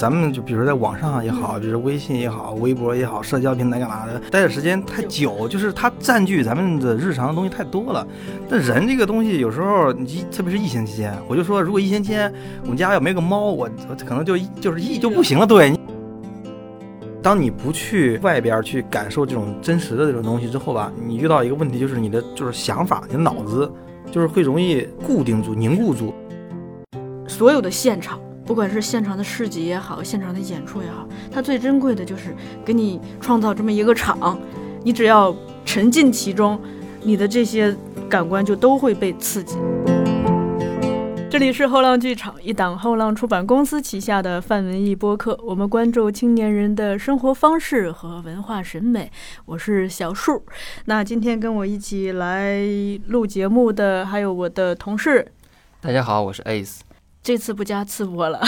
咱们就比如在网上也好，就是微信也好，微博也好，社交平台干嘛的，待的时间太久，就是它占据咱们的日常的东西太多了。但人这个东西有时候，你特别是疫情期间，我就说，如果疫情期间我们家要没个猫，我我可能就就是一就不行了。对，当你不去外边去感受这种真实的这种东西之后吧，你遇到一个问题，就是你的就是想法，你的脑子就是会容易固定住、凝固住。所有的现场。不管是现场的市集也好，现场的演出也好，它最珍贵的就是给你创造这么一个场，你只要沉浸其中，你的这些感官就都会被刺激。这里是后浪剧场，一档后浪出版公司旗下的泛文艺播客，我们关注青年人的生活方式和文化审美。我是小树，那今天跟我一起来录节目的还有我的同事。大家好，我是 Ace。这次不加次播了，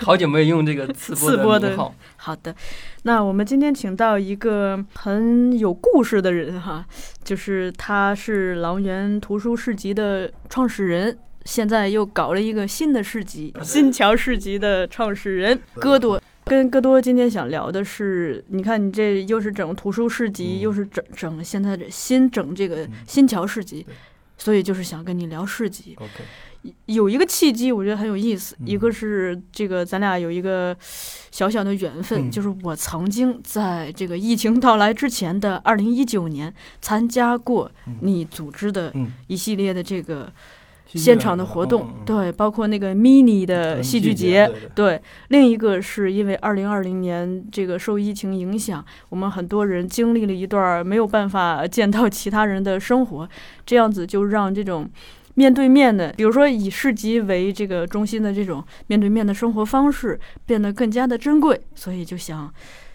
好久没有用这个次播 的号。好的，那我们今天请到一个很有故事的人哈，就是他是狼园图书市集的创始人，现在又搞了一个新的市集——新桥市集的创始人戈多。跟戈多今天想聊的是，你看你这又是整图书市集，又是整整现在的新整这个新桥市集，所以就是想跟你聊市集。OK。有一个契机，我觉得很有意思。一个是这个，咱俩有一个小小的缘分，就是我曾经在这个疫情到来之前的二零一九年参加过你组织的一系列的这个现场的活动，对，包括那个 mini 的戏剧节，对。另一个是因为二零二零年这个受疫情影响，我们很多人经历了一段没有办法见到其他人的生活，这样子就让这种。面对面的，比如说以市集为这个中心的这种面对面的生活方式变得更加的珍贵，所以就想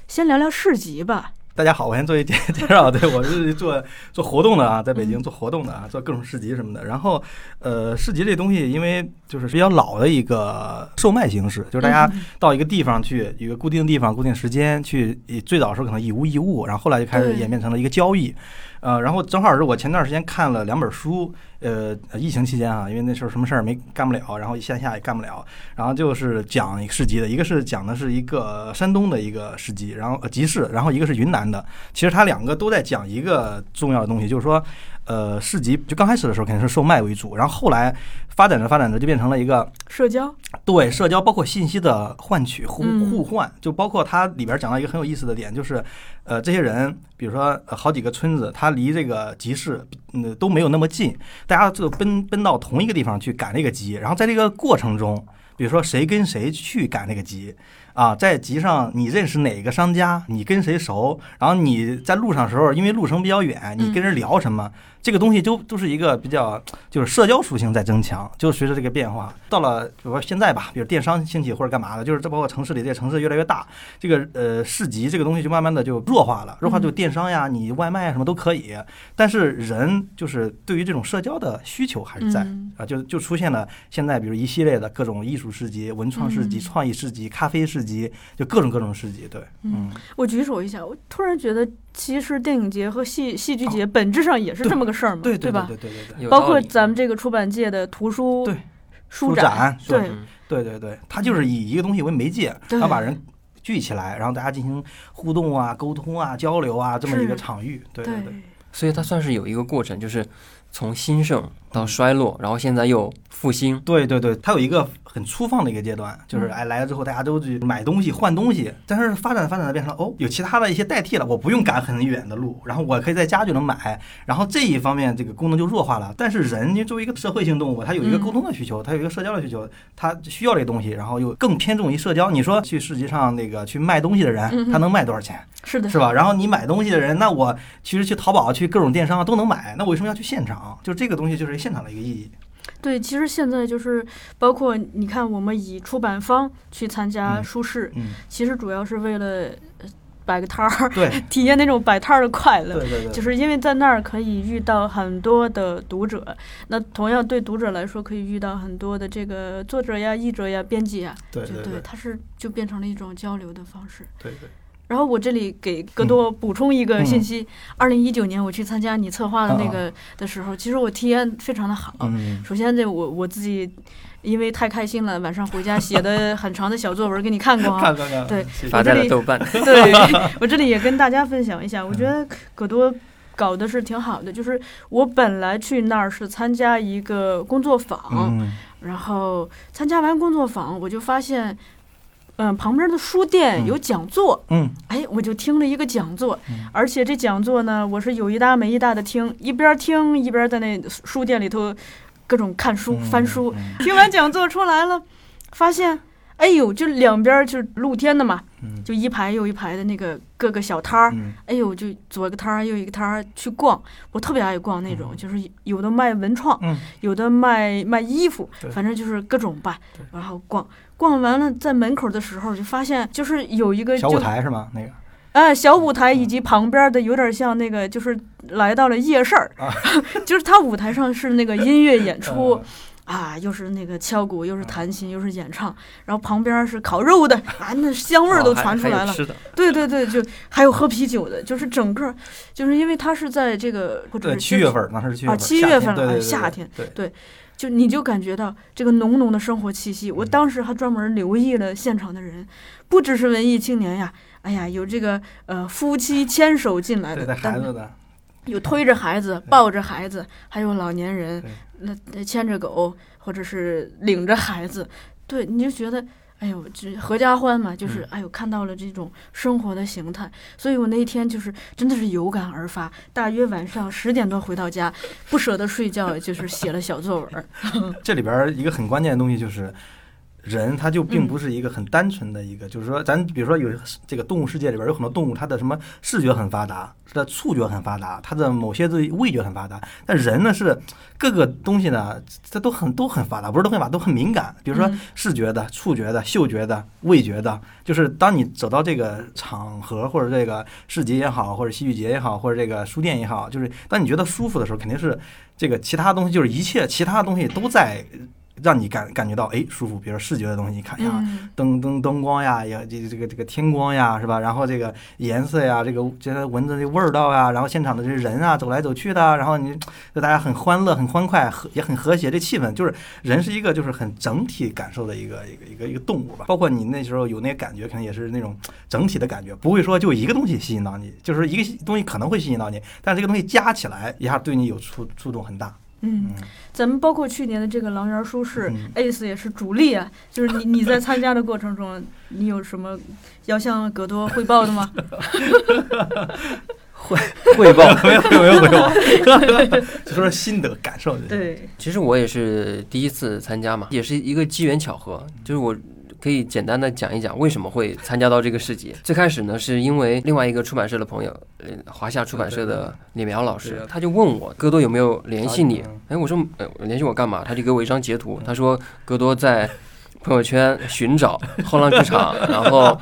先聊聊市集吧。大家好，我先做一介介绍，对我是做做活动的啊，在北京做活动的啊，做各种市集什么的。然后，呃，市集这东西因为就是比较老的一个售卖形式，就是大家到一个地方去，一个固定地方、固定时间去，最早时候可能以物易物，然后后来就开始演变成了一个交易。呃，然后正好是我前段时间看了两本书。呃，疫情期间啊，因为那时候什么事儿没干不了，然后线下也干不了，然后就是讲一个市集的，一个是讲的是一个山东的一个市集，然后集市，然后一个是云南的，其实它两个都在讲一个重要的东西，就是说。呃，市集就刚开始的时候肯定是售卖为主，然后后来发展着发展着就变成了一个社交。对，社交包括信息的换取、互互换，就包括它里边讲到一个很有意思的点，就是呃，这些人，比如说好几个村子，它离这个集市嗯都没有那么近，大家就奔奔到同一个地方去赶这个集，然后在这个过程中，比如说谁跟谁去赶那个集。啊，在集上你认识哪个商家，你跟谁熟，然后你在路上时候，因为路程比较远，你跟人聊什么，这个东西都都是一个比较就是社交属性在增强，就随着这个变化，到了比如说现在吧，比如电商兴起或者干嘛的，就是这包括城市里这些城市越来越大，这个呃市集这个东西就慢慢的就弱化了，弱化就电商呀，你外卖啊什么都可以，但是人就是对于这种社交的需求还是在啊，就就出现了现在比如一系列的各种艺术市集、文创市集、创意市集、咖啡市。集就各种各种市集，对，嗯，我举手一下，我突然觉得，其实电影节和戏戏剧节本质上也是这么个事儿嘛，对对吧？对对对对，包括咱们这个出版界的图书对书展，对对对对，它就是以一个东西为媒介，它把人聚起来，然后大家进行互动啊、沟通啊、交流啊，这么一个场域，对对对，所以它算是有一个过程，就是从兴盛到衰落，然后现在又复兴，对对对，它有一个。很粗放的一个阶段，就是哎来了之后，大家都去买东西换东西，但是发展发展的变成了哦，有其他的一些代替了，我不用赶很远的路，然后我可以在家就能买，然后这一方面这个功能就弱化了。但是人，你作为一个社会性动物，它有一个沟通的需求，它有一个社交的需求，它需要这个东西，然后又更偏重于社交。你说去市集上那个去卖东西的人，他能卖多少钱？是的，是吧？然后你买东西的人，那我其实去淘宝、去各种电商都能买，那我为什么要去现场？就这个东西就是现场的一个意义。对，其实现在就是包括你看，我们以出版方去参加书市，其实主要是为了摆个摊儿，对，体验那种摆摊儿的快乐。对对对，就是因为在那儿可以遇到很多的读者，那同样对读者来说，可以遇到很多的这个作者呀、译者呀、编辑呀，对对对，它是就变成了一种交流的方式。对对。然后我这里给戈多补充一个信息：二零一九年我去参加你策划的那个的时候，其实我体验非常的好。嗯，首先这我我自己因为太开心了，晚上回家写的 很长的小作文给你看过啊。看看看，对发在了豆瓣。对，我这里也跟大家分享一下，我觉得戈多搞的是挺好的。就是我本来去那儿是参加一个工作坊，嗯然后参加完工作坊，我就发现，嗯、旁边的书店有讲座，嗯。哎，我就听了一个讲座，嗯。而且这讲座呢，我是有一搭没一搭的听，一边听一边在那书店里头各种看书、嗯翻书。嗯。听完讲座出来了，发现，哎呦，就两边就是露天的嘛，嗯。就一排又一排的那个各个小摊儿，嗯。哎呦，就左一个摊儿右一个摊儿去逛，我特别爱逛那种，嗯。就是有的卖文创，嗯。有的卖卖衣服，反正就是各种吧。然后逛。逛完了，在门口的时候就发现，就是有一个小舞台是吗？那个。哎小舞台，以及旁边的有点像那个，就是来到了夜市儿啊，就是它舞台上是那个音乐演出。嗯啊，又是那个敲鼓，又是弹琴，又是演唱，然后旁边是烤肉的，啊，那香味儿都传出来了。对对对，就还有喝啤酒的，就是整个，就是因为它是在这个或者是七月份啊七月份了哎天对对对夏天对，就你就感觉到这个浓浓的生活气息。我嗯当时还专门留意了现场的人，不只是文艺青年呀，哎呀，有这个呃夫妻牵手进来的，但带孩子的，有推着孩子、抱着孩子，还有老年人，那那牵着狗或者是领着孩子，对，你就觉得。哎呦，这合家欢嘛，就是嗯哎呦，看到了这种生活的形态，所以我那一天就是真的是有感而发。大约晚上十点多回到家，不舍得睡觉，就是写了小作文儿。这里边儿一个很关键的东西就是。人他就并嗯不是一个很单纯的一个，就是说，咱比如说有这个动物世界里边有很多动物，它的什么视觉很发达，它的触觉很发达，它的某些的味觉很发达。但人呢是各个东西呢，它都很都很发达，不是都很发达，都很敏感。比如说嗯视觉的、触觉的、嗅觉的、味觉的，就是当你走到这个场合或者这个市集也好，或者戏剧节也好，或者这个书店也好，就是当你觉得舒服的时候，肯定是这个其他东西，就是一切其他东西都在让你感感觉到哎舒服。比如说视觉的东西，你看呀，嗯，灯灯灯光呀，也这这个这个天光呀，是吧？然后这个颜色呀，这个这个闻着这味儿道呀，然后现场的这些人啊，走来走去的，然后你就大家很欢乐、很欢快，和也很和谐，这气氛就是人是一个就是很整体感受的一个一个一个一个动物吧。包括你那时候有那个感觉，可能也是那种整体的感觉，不会说就一个东西吸引到你，就是一个东西可能会吸引到你，但是这个东西加起来一下对你有触触动很大。嗯，嗯，咱们包括去年的这个狼人书市、嗯 ACE 也是主力啊。就是你你在参加的过程中，你有什么要向葛多汇报的吗？汇 汇报。没有没有没有没有，就说说心得感受。对，其实我也是第一次参加嘛，也是一个机缘巧合，就是我。可以简单的讲一讲为什么会参加到这个市集。最开始呢，是因为另外一个出版社的朋友，呃，华夏出版社的李苗老师，他就问我戈多有没有联系你嗯？哎，我说，呃，联系我干嘛？他就给我一张截图，他说戈多在朋友圈寻找后浪剧场，然后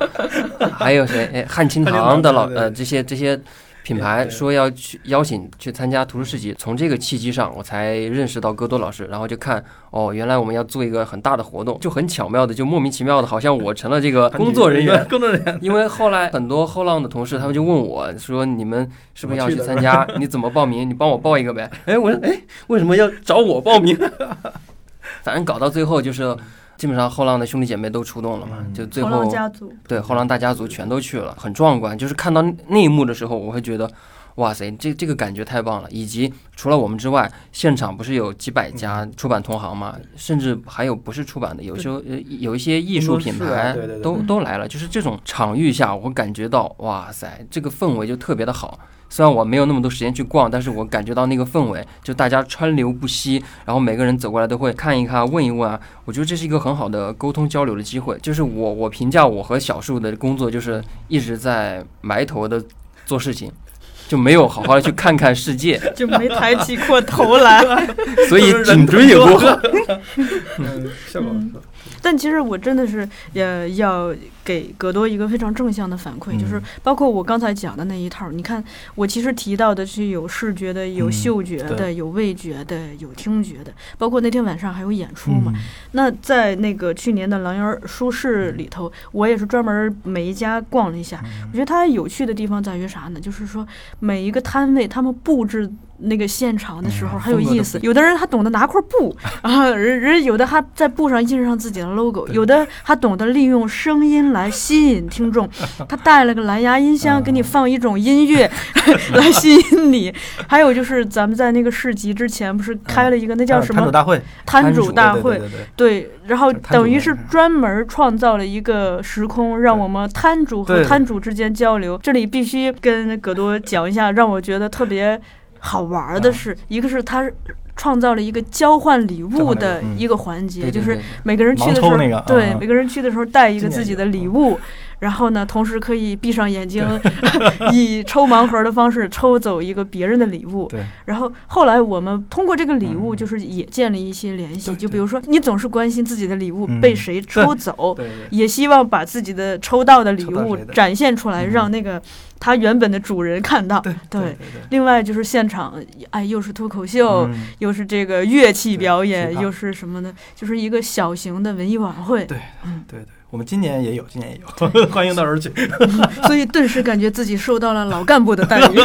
还有谁？哎，汉清堂的老呃这些这些品牌说要去邀请去参加图书市集，从这个契机上，我才认识到戈多老师，然后就看哦，原来我们要做一个很大的活动，就很巧妙的，就莫名其妙的，好像我成了这个 工作人员。工作人员。因为后来很多后浪的同事，他们就问我说：“你们是不是要去参加？你怎么报名？你帮我报一个呗。”哎，我说：“哎，为什么要找我报名？”反正搞到最后就是，基本上后浪的兄弟姐妹都出动了嘛，嗯就最后浪家族，对后浪大家族全都去了，很壮观。就是看到那一幕的时候，我会觉得，哇塞，这这个感觉太棒了。以及除了我们之外，现场不是有几百家出版同行嘛，甚至还有不是出版的，有时候呃有一些艺术品牌都都来了。就是这种场域下，我感觉到，哇塞，这个氛围就特别的好。虽然我没有那么多时间去逛，但是我感觉到那个氛围，就大家川流不息，然后每个人走过来都会看一看、问一问啊。我觉得这是一个很好的沟通交流的机会。就是我我评价我和小树的工作，就是一直在埋头的做事情，就没有好好的去看看世界，就没抬起过头来。所以颈椎也不好。嗯，效果不错。但其实我真的是呃要给葛多一个非常正向的反馈，就是嗯包括我刚才讲的那一套，你看我其实提到的是有视觉的、有嗯嗅觉的、对有味觉的、有听觉的，包括那天晚上还有演出嘛。嗯那在那个去年的狼园书市里头，我也是专门每一家逛了一下。嗯我觉得它有趣的地方在于啥呢？就是说每一个摊位，他们布置那个现场的时候嗯很有意思。有的人他懂得拿块布啊，人人有的还在布上印上自己的 logo，有的还懂得利用声音来吸引听众。他带了个蓝牙音箱，嗯给你放一种音乐 来吸引你。还有就是咱们在那个市集之前不是开了一个那叫什么摊主大会，摊摊主主大会对然后等于是专门创造了一个时空，让我们摊主和摊主之间交流。这里必须跟葛多讲一下，让我觉得特别好玩儿的啊是，一个是他创造了一个交换礼物的一个环节，就是每个人去的时候，那个对啊每个人去的时候带一个自己的礼物。然后呢，同时可以闭上眼睛，以抽盲盒的方式抽走一个别人的礼物。对，然后后来我们通过这个礼物，嗯。就是也建立一些联系。对就比如说，你总是关心自己的礼物嗯被谁抽走，也希望把自己的抽到的礼物展现出来，嗯。让那个他原本的主人看到。对对。对对另外就是现场，哎，又是脱口秀，嗯。又是这个乐器表演，又是什么呢？就是一个小型的文艺晚会。对嗯，对对，我们今年也有，今年也有，欢迎到时候去。所以顿时感觉自己受到了老干部的待遇。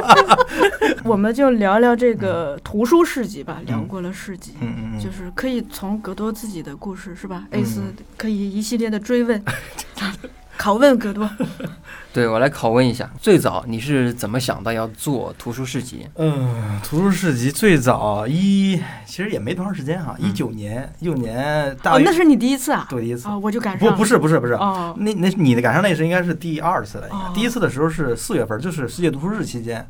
我们就聊聊这个图书市集吧，聊过了市集。就是可以从格多自己的故事是吧嗯？A 斯可以一系列的追问、拷问葛多。对我来拷问一下，最早你是怎么想到要做图书市集？嗯，图书市集最早一其实也没多长时间哈，嗯一九年，一九年大哦，那是你第一次啊？对第一次啊，，我就赶上了。不不是不是不是，哦，那那你的赶上那是应该是第二次了，应哦第一次的时候是四月份，就是世界读书日期间，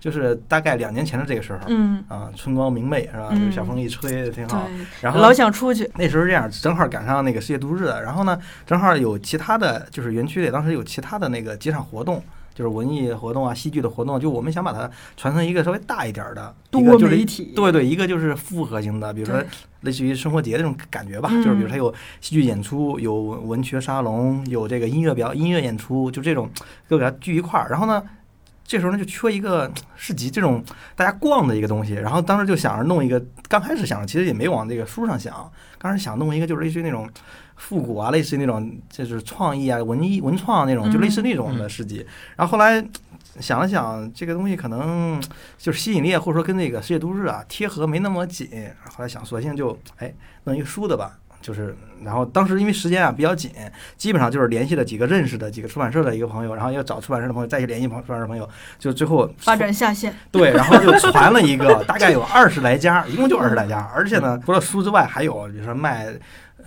就是大概两年前的这个时候。嗯，啊，春光明媚是吧？嗯有小风一吹，挺好。然后老想出去。那时候这样，正好赶上那个世界读书日，然后呢，正好有其他的就是园区里当时有其他的那个几场活动，就是文艺活动啊、戏剧的活动，就我们想把它传成一个稍微大一点的，一个多就是。对对，一个就是复合型的，比如说类似于生活节这种感觉吧，嗯就是比如它有戏剧演出，有文学沙龙，有这个音乐表音乐演出，就这种都给它聚一块儿。然后呢，这时候呢就缺一个 市集这种大家逛的一个东西。然后当时就想着弄一个，刚开始想着其实也没往这个书上想，刚开始想弄一个就是类似于那种。复古啊，类似于那种就是创意啊、文艺文创那种，就类似那种的市集。然后后来 想了想，这个东西可能就是吸引力，或者说跟那个世界都市啊贴合没那么紧。后来想，索性就哎弄一个书的吧。就是，然后当时因为时间啊比较紧，基本上就是联系了几个认识的几个出版社的一个朋友，然后要找出版社的朋友，再去联系朋出版社朋友，就最后发展下线。对，然后就传了一个，大概有二十来家，一共就二十来家，而且呢，除了书之外，还有比如说卖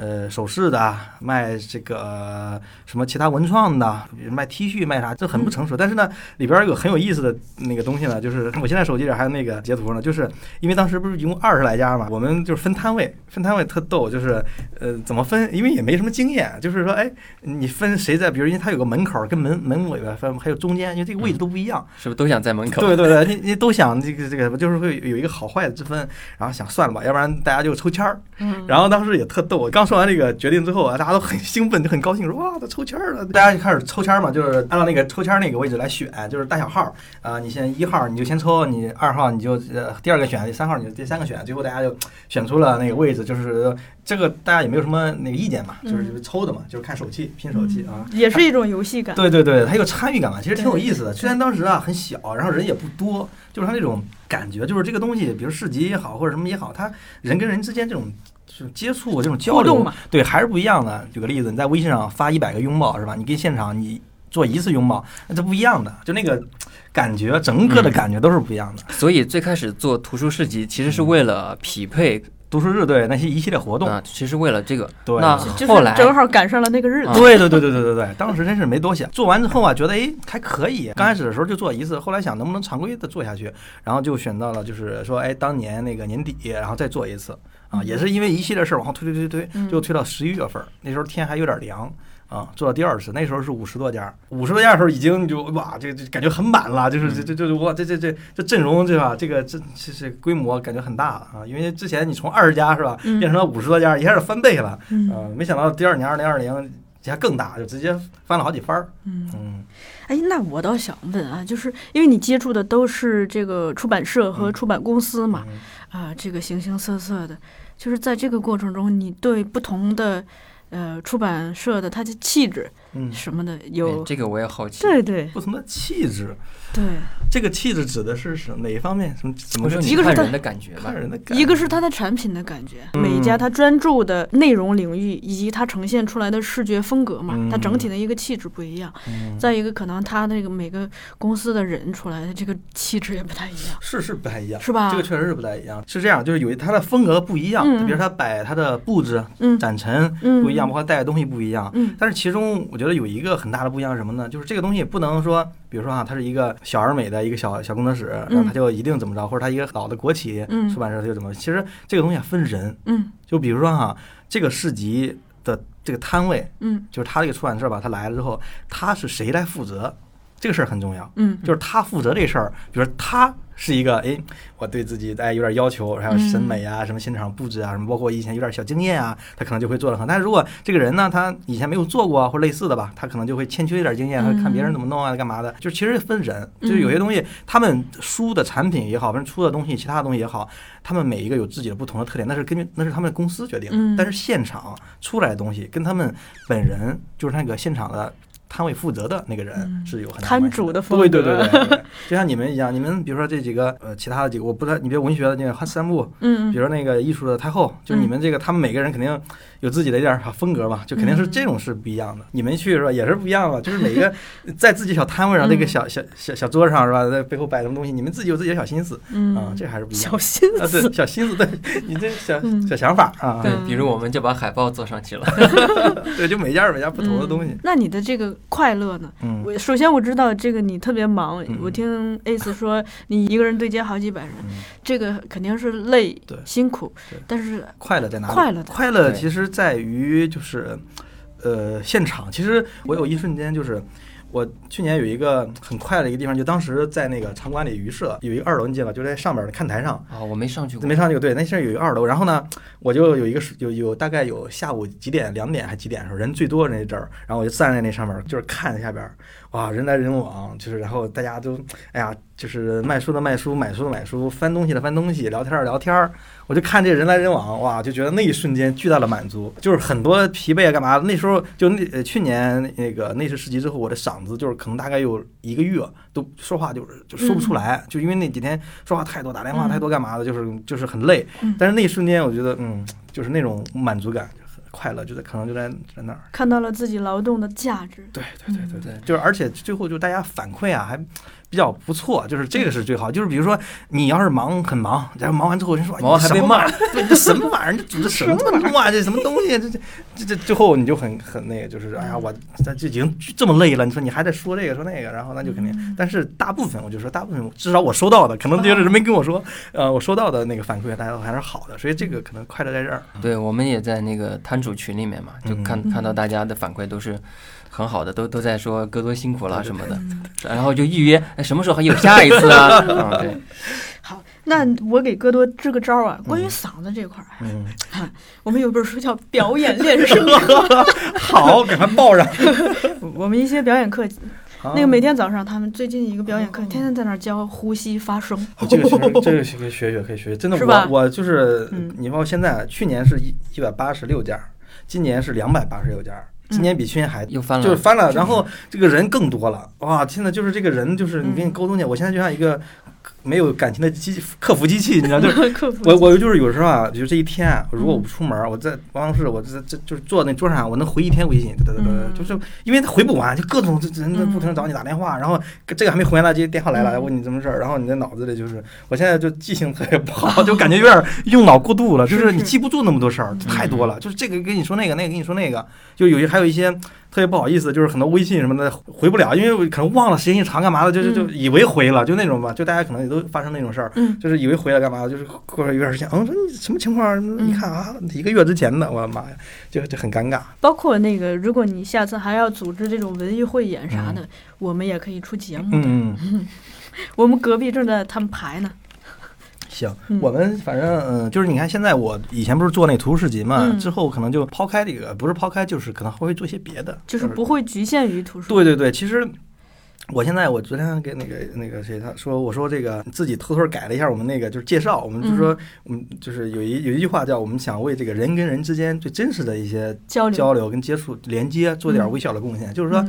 呃首饰的，卖这个什么其他文创的，比如卖 T 恤卖啥，这很不成熟。但是呢，里边有很有意思的那个东西呢，就是我现在手机里还有那个截图呢，就是因为当时不是一共二十来家嘛，我们就是分摊位，分摊位特逗，就是呃怎么分，因为也没什么经验，就是说哎，你分谁在，比如因为它有个门口跟门门尾巴分，还有中间，因为这个位置都不一样。是不是都想在门口？对对对，你你都想这个这个，就是会有一个好坏的之分，然后想算了吧，要不然大家就抽签儿。嗯，然后当时也特逗，我刚说完这个决定之后啊，大家都很 兴奋，就很高兴，说哇，他抽签了。大家就开始抽签嘛，就是按照那个抽签那个位置来选，就是大小号啊、你先一号你就先抽，你二号你就呃第二个选，第三号你就第三个选，最后大家就选出了那个位置，就是这个大家也没有什么那个意见嘛，就是抽的嘛，就是看手气拼手气啊。也是一种游戏感。对对对，它有参与感嘛，其实挺有意思的。虽然当时啊很小，然后人也不多，就是它那种感觉，就是这个东西，比如市集也好，或者什么也好，它人跟人之间这种就是接触、这种交流嘛，对，还是不一样的。举个例子，你在微信上发一百个拥抱是吧？你跟现场你做一次拥抱，那这不一样的，就那个感觉，整个的嗯感觉都是不一样的。所以最开始做图书市集，其实是为了匹配读书日对那些一系列活动，啊，其实为了这个。对那后来正好赶上了那个日子。啊对对对对对对对，当时真是没多想。做完之后啊，觉得哎还可以。刚开始的时候就做一次，后来想能不能常规的做下去，然后就选到了就是说哎当年那个年底，然后再做一次啊，也是因为一系列事儿往后推推推推就推到十一月份儿，那时候天还有点凉。啊，做到第二次，那时候是五十多家，五十多家的时候已经就哇，这这感觉很满了，就是这这这哇，这这这这阵容对吧？这个这这这规模感觉很大了啊，因为之前你从二十家是吧，嗯变成了五十多家，一下就翻倍了，嗯啊，没想到第二年二零二零还更大，就直接翻了好几番儿，嗯。嗯哎，那我倒想问啊，就是因为你接触的都是这个出版社和嗯。出版公司嘛，嗯。啊，这个形形色色的，就是在这个过程中，你对不同的呃出版社的它的气质嗯，什么的哎有，这个我也好奇。对对。不同的气质，对，这个气质指的是什哪一方面？什么怎么说气一个是人的感觉看，人的感一个是它的产品的感觉，嗯。每一家它专注的内容领域以及它呈现出来的视觉风格嘛，它整体的一个气质不一样。嗯。再一个，可能它那个每个公司的人出来的这个气质也不太一样，是是不太一样，是吧？这个确实是不太一样。是这样，就是有它的风格不一样，嗯。比如它摆它的布置、嗯。展陈嗯。不一样，包括带的东西不一样。嗯。但是其中我觉得有一个很大的不一样是什么呢？就是这个东西不能说，比如说啊，它是一个小而美的一个小小工作室，然后它就一定怎么着，或者它一个老的国企嗯出版社它就怎么。其实这个东西啊分人，嗯就比如说哈、这个市集的这个摊位，嗯就是他这个出版社吧，他来了之后，他是谁来负责？这个事儿很重要。嗯，就是他负责这事儿，比如说他是一个，哎，我对自己哎有点要求，还有审美啊，什么现场布置啊，什么包括以前有点小经验啊，他可能就会做得很。但是如果这个人呢，他以前没有做过或类似的吧，他可能就会欠缺一点经验，他看别人怎么弄啊，干嘛的，就其实分人，就是有些东西，他们输的产品也好，反正出的东西，其他的东西也好，他们每一个有自己的不同的特点，那是根据那是他们公司决定的，嗯。但是现场出来的东西跟他们本人就是那个现场的。摊位负责的那个人嗯。是有很大摊关系主的风对对对对对，就像你们一样，你们比如说这几个呃其他的几个，我不知道，你比如文学的那个汉三部，嗯比如那个艺术的太后，就是你们这个他们每个人肯定有自己的一点儿风格嘛，就肯定是这种是不一样的。你们去是吧，也是不一样的，就是每个 在自己小摊位上那个小小小小桌上是吧，在背后摆什么东西，你们自己有自己的小心思。嗯。啊，这还是不一样小心啊，思对，小心思，对 你这小嗯。小想法啊，对。嗯，比如我们就把海报做上去了。对，就每家有每家不同的东西。嗯，那你的这个快乐呢？嗯我首先我知道这个你特别忙，嗯我听 Ace 说你一个人对接好几百人，嗯，这个肯定是累对辛苦，但是快乐在哪里？快乐的快乐其实在于就是，呃，现场。其实我有一瞬间就是。我去年有一个很快的一个地方，就当时在那个场馆里鱼社有一个二楼，你记得吧？就在上边的看台上，啊，我没上去过没。上去过。对，那现在有一个二楼，然后呢，我就有一个有有大概有下午几点，两点还几点的时候，人最多的那阵儿，然后我就站在那上面，就是看下边儿，哇，人来人往，就是然后大家都，哎呀，就是卖书的卖书，买书的买书，翻东西的翻东西，聊天儿的聊天儿，我就看这人来人往，哇，就觉得那一瞬间巨大的满足，就是很多疲惫啊干嘛。那时候就那呃去年那个内饰市集之后，我的嗓子就是可能大概有一个月都说话就是就说不出来，就因为那几天说话太多，打电话嗯太多干嘛的，就是就是很累。嗯但是那一瞬间，我觉得嗯，就是那种满足感。很快乐就在可能就在在那儿，看到了自己劳动的价值。对对对对对对，就是而且最后就大家反馈啊还比较不错，就是这个是最好。就是比如说你要是忙很忙，然后忙完之后人说忙完还被骂，哎你什么玩意儿对，这什么玩意儿？这组织什么弄啊？这什么东西？这这这这最后你就很很那个，就是哎呀，我这就已经这么累了，你说你还在说这个说那个，然后那就肯定。但是大部分我就说大部分至少我收到的，可能就是人没跟我说，呃，我收到的那个反馈大家都还是好的，所以这个可能快乐在这儿。对，我们也在那个摊主群里面嘛，就看嗯看到大家的反馈都是很好的，都都在说哥多辛苦了什么的，嗯然后就预约，哎，什么时候还有下一次啊？嗯，对，好，那我给哥多支个招啊，关于嗓子这块儿，嗯，我们有本书叫《表演练声》，好，给他报上。我们一些表演课，啊那个每天早上他们最近一个表演课，天天在那儿教呼吸发声。哦这个其实这个可以学学，可以学学。真的，我我就是嗯，你包括现在，去年是一一百八十六家，今年是两百八十六家，今年比去年还又翻了，就是翻了，然后这个人更多了，哇！现在就是这个人，就是你跟你沟通起来，我现在就像一个没有感情的机客服机器，你知道，就是 我我就是有时候啊，就这一天啊，如果我不出门，我在办公室，我这这就是坐那桌上，我能回一天微信，对对对对，嗯。就是因为他回不完，就各种这人在不停地找你打电话，然后这个还没回完呢，这电话来了，嗯。问你什么事儿，然后你在脑子里就是，我现在就记性特别不好，就感觉有点 用脑过度了，就是是你记不住那么多事儿，太多了，就是这个跟你说那个，那个跟你说那个，就有些还有一些特别不好意思，就是很多微信什么的回不了，因为可能忘了时间一长干嘛的，就就就以为回了，就那种吧，就大家可能也都发生那种事儿，嗯就是以为回了干嘛的，就是过了一段时间，嗯，说你什么情况？一看啊，一个月之前的，我的妈呀，就就很尴尬。包括那个，如果你下次还要组织这种文艺汇演啥的，我们也可以出节目的。嗯嗯，我们隔壁正在他们排呢。行，嗯。我们反正嗯，就是你看现在我以前不是做那图书市集嘛，嗯。之后可能就抛开这个，不是抛开，就是可能还会做些别的，就是不会局限于图书。对对对，其实我现在我昨天给那个那个谁他说，我说这个自己偷偷改了一下我们那个就是介绍，我们就说我们就是有一有一句话叫我们想为这个人跟人之间最真实的一些交流交流跟接触连接做点微小的贡献，就是说。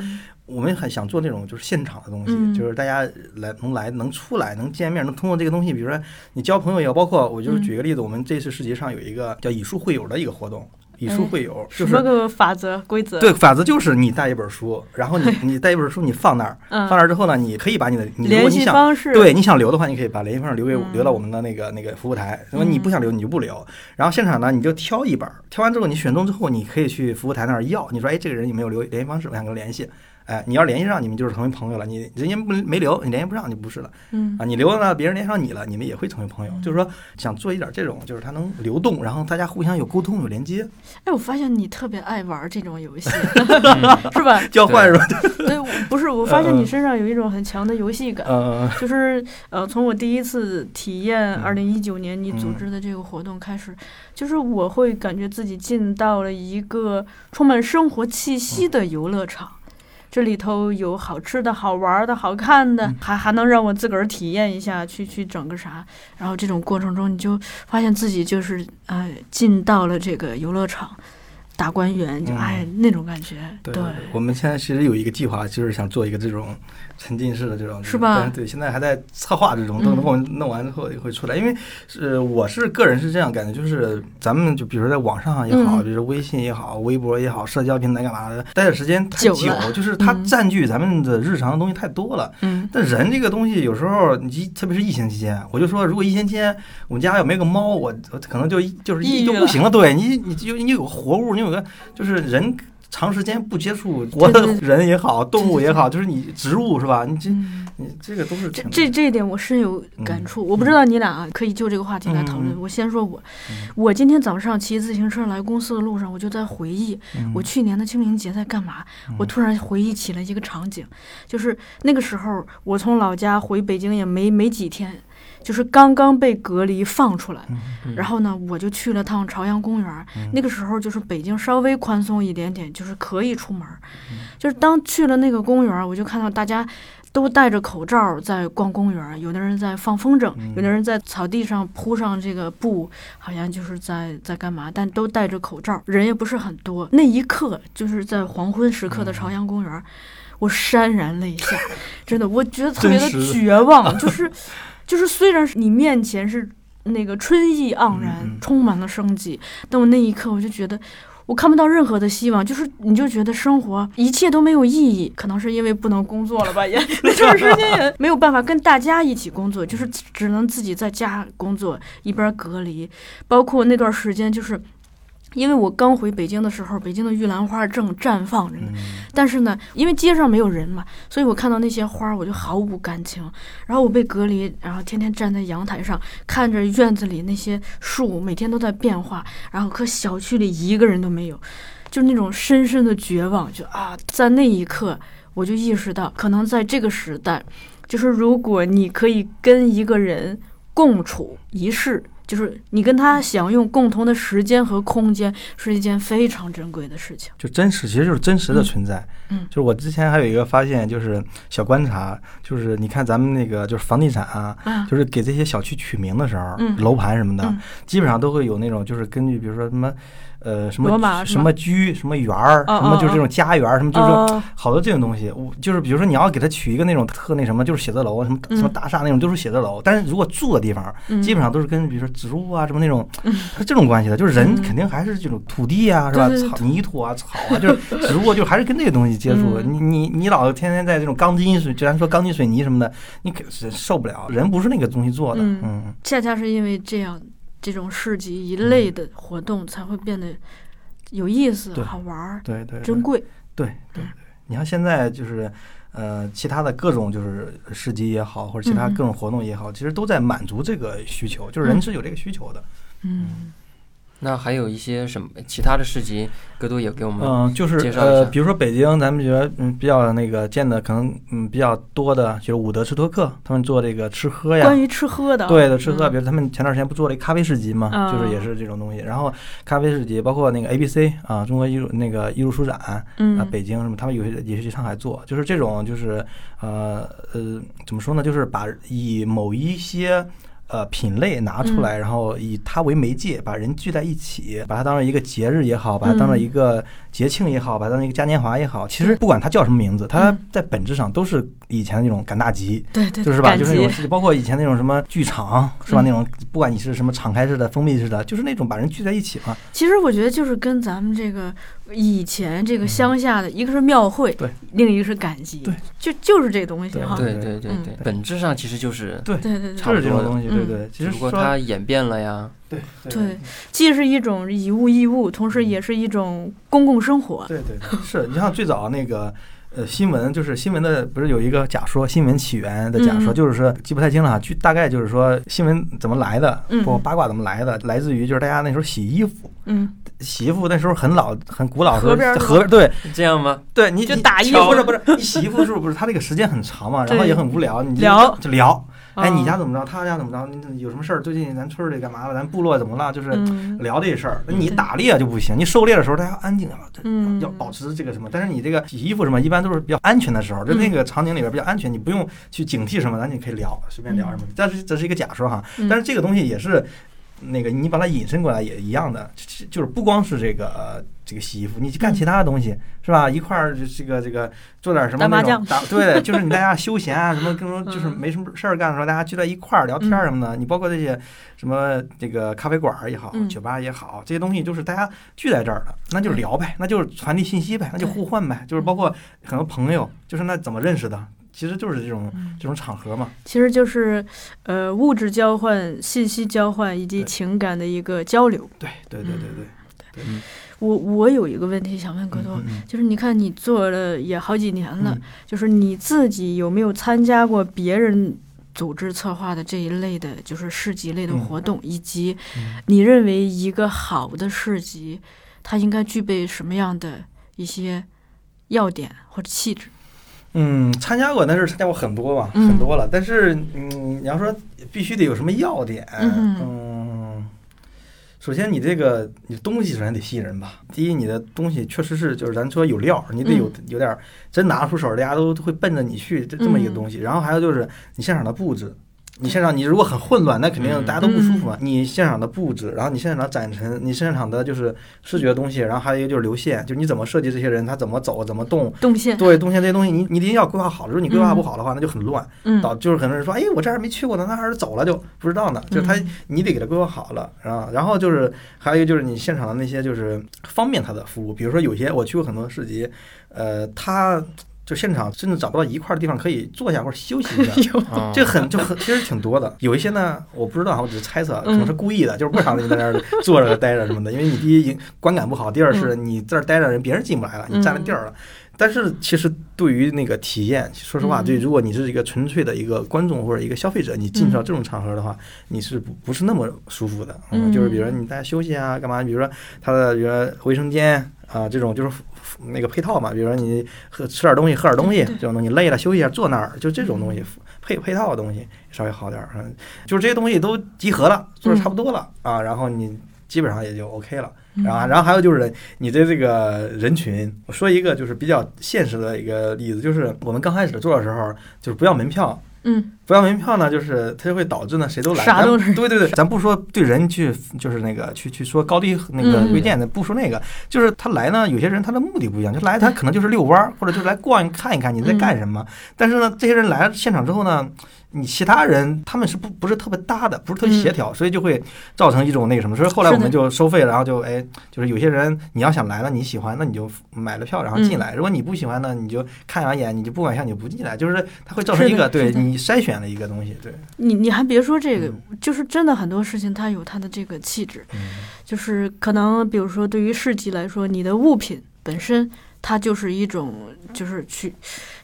嗯我们很想做那种就是现场的东西，嗯就是大家来能来能出来能见面，能通过这个东西，比如说你交朋友也好，包括我就是举个例子，我们这次市集上有一个叫以书会友的一个活动，以书会友就是。什么个法则规则？对，法则就是你带一本书，然后你你带一本书，你放那儿，嗯，放那儿之后呢，你可以把你的，你如果联系你想方式对你想留的话，你可以把联系方式留给留到我们的那个那个服务台。如果你不想留，你就不留。然后现场呢，你就挑一本，挑完之后你选中之后，你可以去服务台那儿要。你说，哎，这个人有没有留联系方式？我想跟他联系。哎，你要联系上，你们就是成为朋友了。你人家不没留，你联系不上，就不是了嗯啊。你留了呢，别人联系上你了，你们也会成为朋友。就是说，想做一点这种，就是它能流动，然后大家互相有沟通、有连接，哎，我发现你特别爱玩这种游戏，是吧？交换是吧？对，不是，我发现嗯你身上有一种很强的游戏感。呃，就是呃，从我第一次体验嗯二零一九年你组织的这个活动开始，就是我会感觉自己进到了一个充满生活气息的游乐场。这里头有好吃的、好玩的、好看的，嗯还还能让我自个儿体验一下，去去整个啥。然后这种过程中，你就发现自己就是呃进到了这个游乐场，大观园，就嗯哎那种感觉。对对，我们现在其实有一个计划，就是想做一个这种沉浸式的这种，是吧对，现在还在策划这种，等嗯等我们弄完之后也会出来。因为是我是个人是这样感觉，就是咱们就比如说在网上也好，嗯比如说微信也好、微博也好，社交平台干嘛的，待的时间太久就是它嗯占据咱们的日常的东西太多了。嗯但人这个东西有时候，你特别是疫情期间，我就说，如果疫情期间我们家要没个猫，我我可能就一就是抑郁就不行了。对你，你就你有个活物，你有个就是人长时间不接触活的人也好，动物也好，就是你植物是吧？你这嗯。你这个都是这这这一点我深有感触，我不知道你俩啊，可以就这个话题来讨论。嗯我先说我，嗯我今天早上骑自行车来公司的路上，我就在回忆嗯我去年的清明节在干嘛。嗯我突然回忆起了一个场景，就是那个时候我从老家回北京也没没几天，就是刚刚被隔离放出来。嗯然后呢，我就去了趟朝阳公园。嗯那个时候就是北京稍微宽松一点点，就是可以出门。嗯就是当去了那个公园，我就看到大家都戴着口罩在逛公园，有的人在放风筝，嗯有的人在草地上铺上这个布，好像就是在在干嘛，但都戴着口罩，人也不是很多。那一刻，就是在黄昏时刻的朝阳公园儿，我潸然泪下，真的，我觉得特别的 绝望，就是就是虽然是你面前是那个春意盎然，充满了生机，但我那一刻我就觉得。我看不到任何的希望，就是你就觉得生活一切都没有意义，可能是因为不能工作了吧，也那段时间也没有办法跟大家一起工作，就是只能自己在家工作，一边隔离，包括那段时间就是。因为我刚回北京的时候，北京的玉兰花正绽放着呢，嗯但是呢，因为街上没有人嘛，所以我看到那些花儿我就毫无感情。然后我被隔离，然后天天站在阳台上看着院子里那些树每天都在变化，然后可小区里一个人都没有，就那种深深的绝望。就啊，在那一刻我就意识到，可能在这个时代，就是如果你可以跟一个人共处一室。就是你跟他享用共同的时间和空间，是一件非常珍贵的事情。就真实，其实就是真实的存在。嗯就是我之前还有一个发现，就是小观察，就是你看咱们那个就是房地产啊，啊，就是给这些小区取名的时候，嗯楼盘什么的，嗯基本上都会有那种，就是根据比如说什么，呃，什么什么居、什么园儿，什么就是这种家园儿，什么就是这种哦好多这种东西。我就是比如说你要给他取一个那种特那什么，就是写字楼，什么嗯什么大厦那种都是写字楼，但是如果住的地方，嗯基本上都是跟比如说植物啊什么那种，是这种关系的。就是人嗯肯定还是这种土地啊，是吧？草、泥土啊、草啊，就是 植物，就还是跟这个东西接触。嗯你你你老天天在这种钢筋水，就咱说钢筋水泥什么的，你可是受不了。人不是那个东西做的，嗯嗯恰恰是因为这样，这种市集一类的活动才会变得有意思、对好玩儿、对对，对珍贵。对对对，你看现在就是。呃，其他的各种就是市集也好，或者其他各种活动也好，其实都在满足这个需求，就是人嗯是有这个需求的。嗯那还有一些什么其他的市集，格多也给我们嗯，就是介绍一呃，比如说北京，咱们觉得嗯比较那个见的可能嗯比较多的，就是伍德吃托克，他们做这个吃喝呀，关于吃喝的，对的吃喝，嗯比如他们前段时间不做了一咖啡市集嘛，啊就是也是这种东西。然后咖啡市集，包括那个 A B C 啊，中国艺术那个艺术书展啊，嗯，北京什么，他们有些也是去上海做，就是这种就是呃呃怎么说呢，就是把以某一些。呃，品类拿出嗯。来，然后以它为媒介，把人聚在一起，把它当成一个节日也好，把它当成嗯。一个节庆也好，把它当成一个嘉年华也好，其实不管它叫什么名字，它嗯。在本质上都是以前的那种赶大集，对对，就是吧，就是那集种，包括以前那种什么剧场，是吧？嗯。那种不管你是什么敞开式的、封闭式的，就是那种把人聚在一起嘛。其实我觉得就是跟咱们这个以前这个乡下的，一个是庙会，嗯对，另一个是赶集，对，就就是这东西哈。对对嗯对对对，本质上其实就是，对对对对差不多的就是这种东西，对嗯对。其只不过它演变了呀。对对，既是一种以物易物，同时也是一种公共生活。对对对，是你像最早那个。呃，新闻就是新闻的，不是有一个假说，新闻起源的假说，嗯就是说记不太清了哈，据大概就是说新闻怎么来的，嗯。包括八卦怎么来的，来自于就是大家那时候洗衣服，嗯，洗衣服那时候很老很古老的时候，河边儿河对。这样吗？对，你你就打衣敲服不是不是，你洗衣服的时候不是，它这个时间很长嘛，然后也很无聊，你就聊。就聊，哎，哦你家怎么着，他家怎么着，你有什么事儿？最近咱村里干嘛了？咱部落怎么了？就是嗯聊这事儿。那你打猎就不行，你狩猎的时候大家安静，要嗯要保持这个什么。但是你这个洗衣服什么，一般都是比较安全的时候，就那个场景里边比较安全，你不用去警惕什么，咱你可以聊，随便聊什么。但是这是一个假说哈，嗯但是这个东西也是。那个你把它引申过来也一样的，就就是不光是这个呃这个洗衣服，你去干其他的东西是吧？一块儿这个这个做点什么打麻将那种打对，就是你大家休闲啊什么各种 就是嗯。没什么事儿干的时候，大家聚在一块儿聊天儿什么的。你包括这些什么这个咖啡馆儿也好，嗯。酒吧也好，这些东西就是大家聚在这儿的，那就是聊呗，那就是传递信息呗，那就互换呗，就是包括很多朋友，就是那怎么认识的，其实就是这种嗯这种场合嘛。其实就是呃物质交换、信息交换以及情感的一个交流。对对对对对，我我有一个问题想问格多，嗯嗯就是你看你做了也好几年了，嗯就是你自己有没有参加过别人组织策划的这一类的，就是市集类的活动，以及嗯你认为一个好的市集，它应该具备什么样的一些要点或者气质？嗯，参加过，但是参加过很多吧，嗯很多了。但是，嗯，你要说必须得有什么要点，嗯嗯，首先你这个你东西首先得吸引人吧。第一，你的东西确实是就是咱说有料，你得有嗯有点真拿出手，大家都会奔着你去这这么一个东西。然后还有就是你现场的布置。你现场你如果很混乱，那肯定嗯大家都不舒服嘛。你现场的布置，然后你现场的展陈，你现场的就是视觉的东西，然后还有一个就是流线，就是你怎么设计这些人，他怎么走，怎么动，动线，对，动线这些东西你你一定要规划好。如果你规划不好的话，那就很乱，嗯导就是很多人说，哎，我这儿没去过呢，那还是走了就不知道呢。就是他嗯你得给他规划好了，然后，然后就是还有一个就是你现场的那些就是方便他的服务，比如说有些我去过很多市集，呃，他就现场甚至找不到一块地方可以坐下或者休息一下。嗯这个很就很其实挺多的，有一些呢我不知道，我只是猜测，可嗯能是故意的，就是不想让你在那儿坐着待着什么的，因为你第一观感不好，第二是嗯你在这儿待着人别人进不来了，你占了地儿了。但是其实对于那个体验，说实话，嗯对，如果你是一个纯粹的一个观众或者一个消费者，你进到嗯这种场合的话，你是不不是那么舒服的。嗯就是比如说你大家休息啊，干嘛？比如说他的比如说卫生间啊，这种就是那个配套嘛。比如说你喝吃点东西，喝点东西，这种东西累了休息一下，坐那儿，就这种东西配配套的东西稍微好点儿。嗯，就是这些东西都集合了，做的差不多了啊，然后你基本上也就 OK 了。嗯然后，然后还有就是你的这个人群，我说一个就是比较现实的一个例子，就是我们刚开始做的时候，就是不要门票，嗯不要门票呢，就是它就会导致呢谁都来，啥都是。对对对，咱不说对人去就是那个去去说高低那个嗯。贵贱的，不说那个，就是他来呢，有些人他的目的不一样，就来他可能就是遛弯儿，或者就是来逛看一看你在干什么，但是呢，这些人来了现场之后呢。你其他人他们是不不是特别搭的，不是特别协调，所以就会造成一种那个什么。所以后来我们就收费了，然后就哎，就是有些人你要想来了，你喜欢，那你就买了票然后进来；如果你不喜欢呢，你就看两眼你就不管下你就不进来，就是它会造成一个对你你筛选了一个东西，对，你你还别说这个，嗯就是真的很多事情它有它的这个气质，嗯就是可能比如说对于市集来说，你的物品本身它就是一种就是去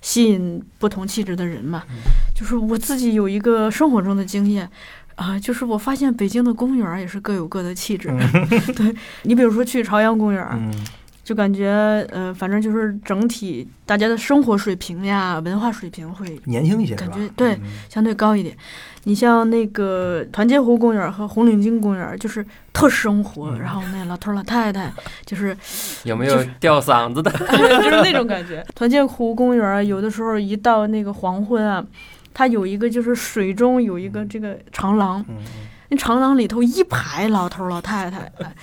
吸引不同气质的人嘛。嗯就是我自己有一个生活中的经验。啊，就是我发现北京的公园也是各有各的气质。对你比如说去朝阳公园，嗯就感觉呃，反正就是整体大家的生活水平呀、文化水平会年轻一些？感觉对嗯相对高一点。你像那个团结湖公园和红领巾公园，就是特生活，嗯然后那老头老太太就是 有没有吊嗓子的？就是那种感觉。团结湖公园有的时候一到那个黄昏啊，它有一个就是水中有一个这个长廊，嗯那长廊里头一排老头老太太，哎，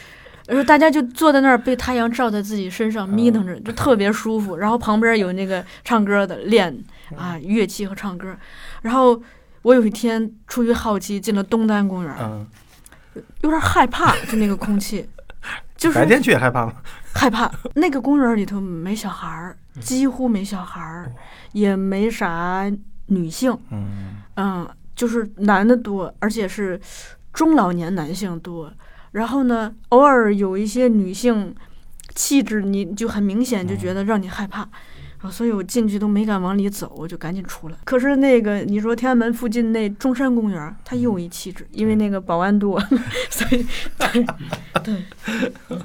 然后大家就坐在那儿，被太阳照在自己身上，眯腾着，就特别舒服。然后旁边有那个唱歌的练啊乐器和唱歌。然后我有一天出于好奇进了东单公园，嗯，有点害怕，就那个空气，就是白天去也害怕吗？害怕。那个公园里头没小孩儿，几乎没小孩儿，也没啥女性，嗯嗯，就是男的多，而且是中老年男性多。然后呢，偶尔有一些女性气质，你就很明显就觉得让你害怕。啊，所以我进去都没敢往里走，我就赶紧出来。可是那个你说天安门附近那中山公园，它又一气质，因为那个保安多，所以对对，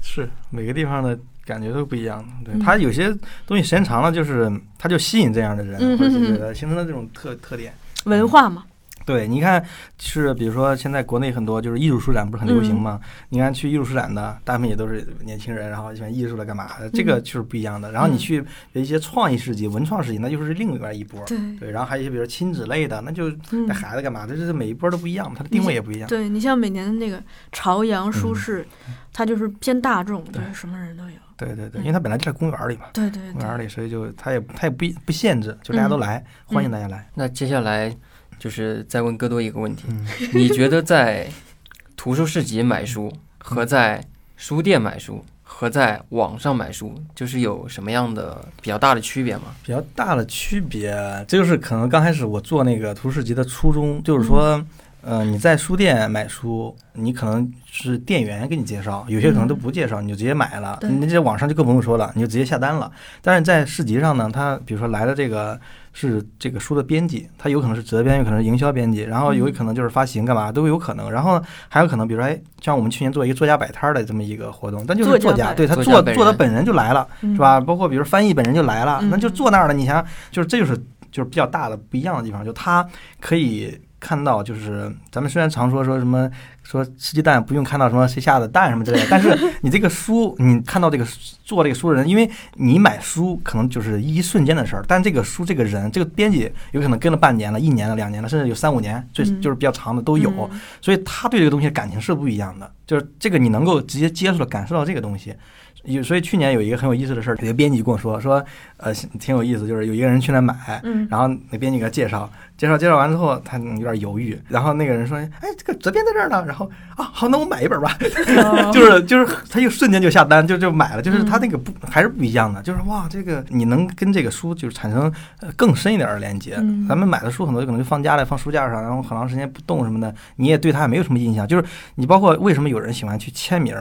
是每个地方的感觉都不一样。对嗯它有些东西时间长了，就是它就吸引这样的人，嗯或者是形成了这种特特点。文化嘛，对，你看，是比如说现在国内很多就是艺术书展不是很流行嗯吗？你看去艺术书展的，大部分也都是年轻人，然后喜欢艺术的干嘛的，这个嗯就是不一样的。然后你嗯去一些创意市集、文创市集，那就是另外一波。对对，然后还有一些比如亲子类的，那就嗯带孩子干嘛这，就是每一波都不一样，它的定位也不一样。对你像每年的那个朝阳书嗯市，它就是偏大众，就是什么人都有。对对对，嗯因为它本来就在公园里嘛，对对对，公园里，所以就它也它也不不限制，就大家都来，欢迎大家来。那接下来就是再问戈多一个问题：嗯，你觉得在图书市集买书和在书店买书和在网上买书，就是有什么样的比较大的区别吗？比较大的区别，这就是可能刚开始我做那个图书市集的初衷，就是说，呃，你在书店买书，你可能是店员给你介绍，有些可能都不介绍，你就直接买了。对你这网上就更不用说了，你就直接下单了。但是在市集上呢，他比如说来的这个是这个书的编辑，他有可能是责编，有可能是营销编辑，然后有可能就是发行干嘛都有可能。然后还有可能，比如说，哎，像我们去年做一个作家摆摊儿的这么一个活动，但就是作家，对他作家本人做做的本人就来了。是是？吧？包括比如翻译本人就来了，嗯那就坐那儿了。你想，就是这就是就是比较大的不一样的地方，就他可以看到，就是咱们虽然常说说什么说吃鸡蛋不用看到什么谁下的蛋什么之类的，但是你这个书，你看到这个做这个书的人，因为你买书可能就是一瞬间的事儿，但这个书这个人这个编辑有可能跟了半年了、一年了、两年了，甚至有三五年，最嗯就是比较长的都有。嗯所以他对这个东西的感情是不一样的，就是这个你能够直接接触的、感受到这个东西。有，所以去年有一个很有意思的事儿，有个编辑跟我说说，呃，挺有意思，就是有一个人去那买，嗯，然后那编辑给他介绍，介绍介绍完之后，他有点犹豫，然后那个人说，哎，这个责编在这儿呢，然后啊，好，那我买一本吧，哦 就是就是他就瞬间就下单，就就买了，就是他嗯那个不还是不一样的，就是哇，这个你能跟这个书就是产生呃更深一点的连接。嗯咱们买的书很多可能就放家里放书架上，然后很长时间不动什么的，你也对它也没有什么印象。就是你包括为什么有人喜欢去签名。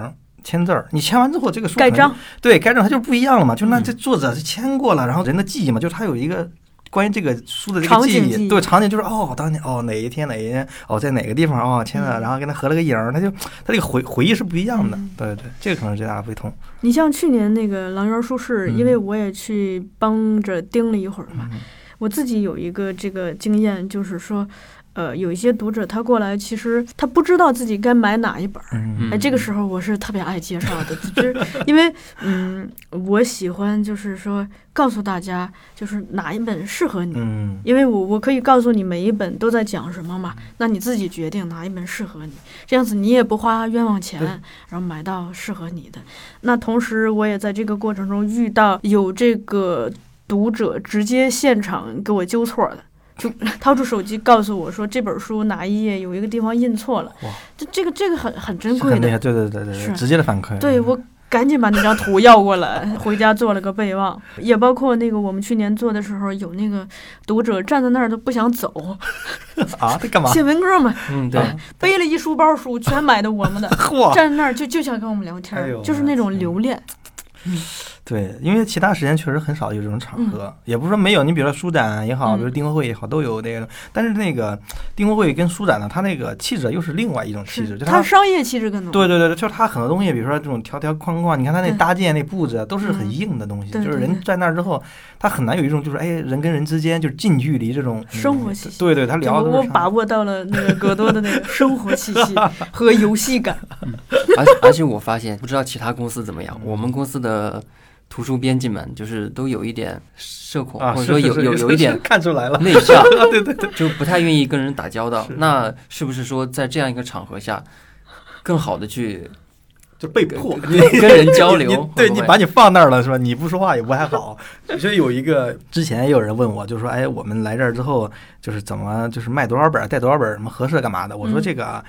签字儿，你签完之后，这个书可能盖章，对盖章它就不一样了嘛。就那嗯这作者是签过了，然后人的记忆嘛，就是他有一个关于这个书的这个记忆，场记忆对场景就是哦，当年哦哪一天哪一天哦在哪个地方哦签了，嗯然后跟他合了个影儿，他就他这个回回忆是不一样的。嗯对对，这个可能是最大的不同。你像去年那个狼园书市，嗯因为我也去帮着盯了一会儿嘛，嗯我自己有一个这个经验，就是说，呃，有一些读者他过来，其实他不知道自己该买哪一本儿。嗯哎，这个时候我是特别爱介绍的，就是 因为，嗯，我喜欢就是说告诉大家，就是哪一本适合你，嗯因为我我可以告诉你每一本都在讲什么嘛，那你自己决定哪一本适合你，这样子你也不花冤枉钱，然后买到适合你的。那同时我也在这个过程中遇到有这个读者直接现场给我纠错的。就 掏出手机告诉我说这本书哪一页有一个地方印错了哇，这这个这个很很珍贵的对对对对直接的反馈。对我赶紧把那张图要过来，回家做了个备忘。也包括那个我们去年做的时候，有那个读者站在那儿都不想走，啊，他干嘛？写文革嘛，嗯，对，背了一书包书，全买的我们的，嚯！站在那儿就就想跟我们聊天，哎就是那种留恋。对，因为其他时间确实很少有这种场合，也不是说没有。你比如说书展也好，嗯比如订货会也好，都有那个。但是那个订货会跟书展呢，它那个气质又是另外一种气质，就它商业气质更浓。对对对，就是它很多东西，比如说这种条条框框，你看它那搭建那布置啊都是很嗯硬的东西，就是人在那儿之后，他很难有一种就是哎人跟人之间就是近距离这种生活气息。对对，他聊的我把握到了那个戈多的那个生活气息 和游戏感。而而且我发现，不知道其他公司怎么样，我们公司的图书编辑们就是都有一点社恐，啊，或者说有是是是是有有一点 看出来了，内向，对对对，就不太愿意跟人打交道。是。那是不是说在这样一个场合下，更好的去就被迫跟 跟人交流对你把你放那儿了是吧？你不说话也不太好。所以有一个 之前也有人问我，就说哎，我们来这儿之后就是怎么就是卖多少本儿，带多少本儿，什么合适干嘛的？我说嗯这个啊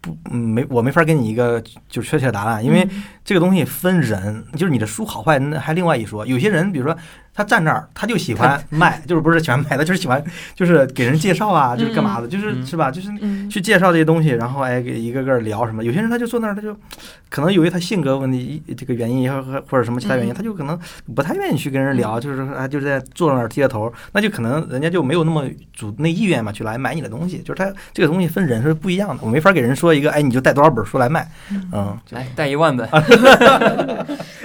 不嗯没我没法给你一个就确切的答案，因为嗯这个东西分人，就是你的书好坏那还另外一说。有些人比如说他站那儿，他就喜欢卖，就是不是喜欢卖，他就是喜欢就是给人介绍啊，就是干嘛的，就是嗯是吧？就是嗯，去介绍这些东西，然后哎给一个个聊什么。有些人他就坐那儿，他就可能由于他性格问题这个原因，或或或者什么其他原因，嗯他就可能不太愿意去跟人聊，就是说啊就是在坐那儿低着头，那就可能人家就没有那么主那意愿嘛，去来买你的东西。就是他这个东西分人是不一样的，我没法给人说一个哎你就带多少本书来卖，嗯，来带一万本？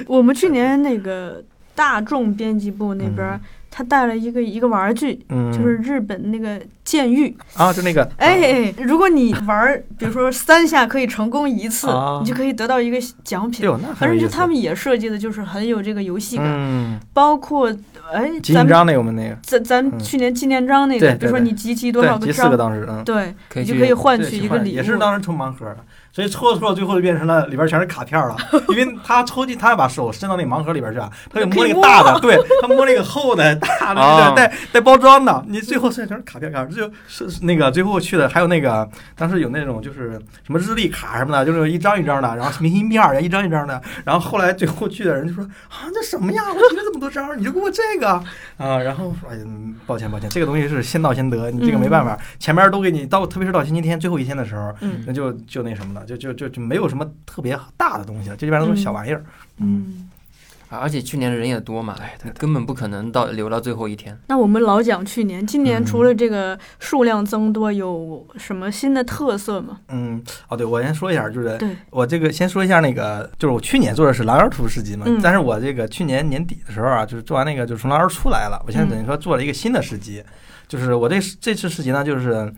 我们去年那个大众编辑部那边儿，他带了一个一个玩具，嗯，就是日本那个剑玉。啊就那个。哎哎，如果你玩，比如说三下可以成功一次，啊。你就可以得到一个奖品。哟那很反正就他们也设计的就是很有这个游戏感，嗯，包括哎，集咱们锦章那个我们那个。咱咱嗯。去年纪念章那个，比如说你集齐多少个集四章，个当时嗯。对，你就可以换取一个礼物。也是当时抽盲盒的，所以抽着抽着最后就变成了里边全是卡片了，因为他抽进他把手伸到那盲盒里边去啊，他就摸那个大的，对他摸那个厚的大的带带包装的，你最后剩下全是卡片卡片，就是是那个最后去的还有那个当时有那种就是什么日历卡什么的，就是一张一张的，然后明信片儿一张一张的，然后后来最后去的人就说啊这什么呀，我提了这么多张，你就给我这个啊，然后说哎呀嗯抱歉抱歉，这个东西是先到先得，你这个没办法，前面都给你到，特别是到星期天最后一天的时候。嗯那就就那什么了，就就就就没有什么特别大的东西了，这基本上都是小玩意儿。嗯，啊而且去年的人也多嘛，哎根本不可能到留到最后一天。那我们老讲去年，今年嗯除了这个数量增多，有什么新的特色吗？嗯，哦，对，我先说一下，就是对，我这个先说一下那个，就是我去年做的是狼人图市集嘛，嗯。但是我这个去年年底的时候啊，就是做完那个就是从狼人出来了，我现在嗯。等于说做了一个新的市集，就是我这这次市集呢，就是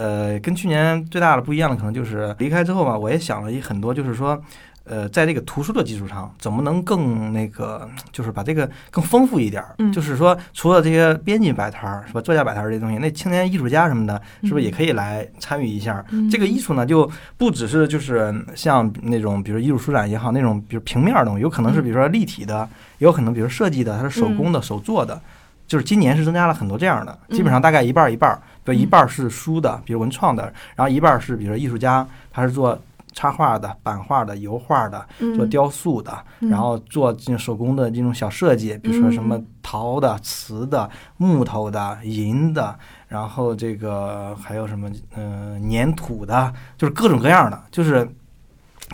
呃跟去年最大的不一样的可能就是离开之后吧，我也想了一很多，就是说。呃，在这个图书的基础上，怎么能更那个，就是把这个更丰富一点儿？嗯就是说，除了这些编辑摆摊儿是吧，作家摆摊儿这些东西，那青年艺术家什么的，是不是也可以来参与一下？嗯这个艺术呢，就不只是就是像那种，比如艺术书展也好，那种比如平面儿的东西，有可能是嗯比如说立体的，也有可能比如设计的，它是手工的、手做的。就是今年是增加了很多这样的，基本上大概一半儿一半儿，比如一半儿是书的，比如文创的，然后一半儿是比如说艺术家，他是做插画的、版画的、油画的，做雕塑的，嗯然后做这种手工的这种小设计，比如说什么嗯陶的、瓷的、木头的、银的，然后这个还有什么呃粘土的，就是各种各样的，就是。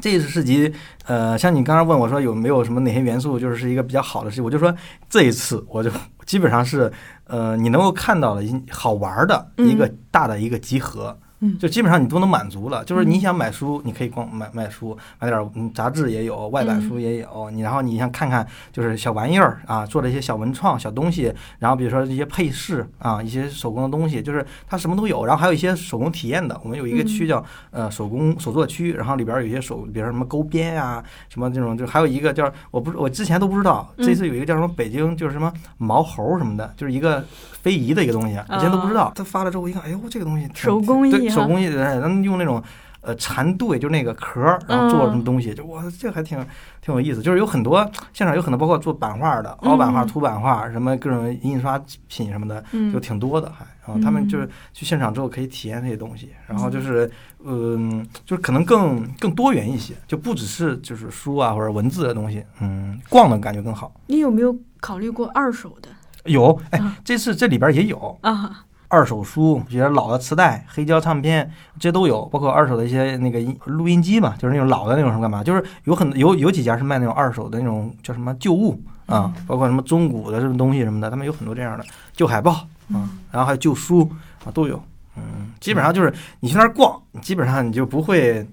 这一次市集，呃，像你刚刚问我说有没有什么哪些元素，就是是一个比较好的事情，我就说这一次我就基本上是，呃，你能够看到的一好玩的一个大的一个集合，嗯就基本上你都能满足了。就是嗯你想买书，你可以光买买书，买点儿嗯杂志也有，外版书也有。你然后你想看看就是小玩意儿啊，做的一些小文创小东西，然后比如说一些配饰啊，一些手工的东西，就是它什么都有。然后还有一些手工体验的，我们有一个区叫呃手工手作区，然后里边有一些手，比如说什么钩边啊，什么这种，就还有一个叫我不是我之前都不知道，嗯这次有一个叫什么北京就是什么毛猴什么的，就是一个非遗的一个东西，以前都不知道。他发了之后我一看，哎呦这个东西手工艺对手工艺，咱们用那种。呃蝉对，就那个壳儿，然后做什么东西，就哇，这还挺挺有意思。就是有很多现场有很多，包括做版画的、凹版画、嗯涂版画，什么各种印刷品什么的，嗯就挺多的还。然后他们就是去现场之后可以体验这些东西，然后就是嗯，就是可能更更多元一些，就不只是就是书啊或者文字的东西，嗯，逛的感觉更好。你有没有考虑过二手的有，哎啊，这次这里边也有啊？二手书，一些老的磁带、黑胶唱片，这都有，包括二手的一些那个音录音机嘛，就是那种老的那种什么干嘛，就是有很有有几家是卖那种二手的那种叫什么旧物啊，包括什么中古的这种东西什么的，他们有很多这样的旧海报啊，然后还有旧书啊都有，嗯，基本上就是你去那儿逛，基本上你就不会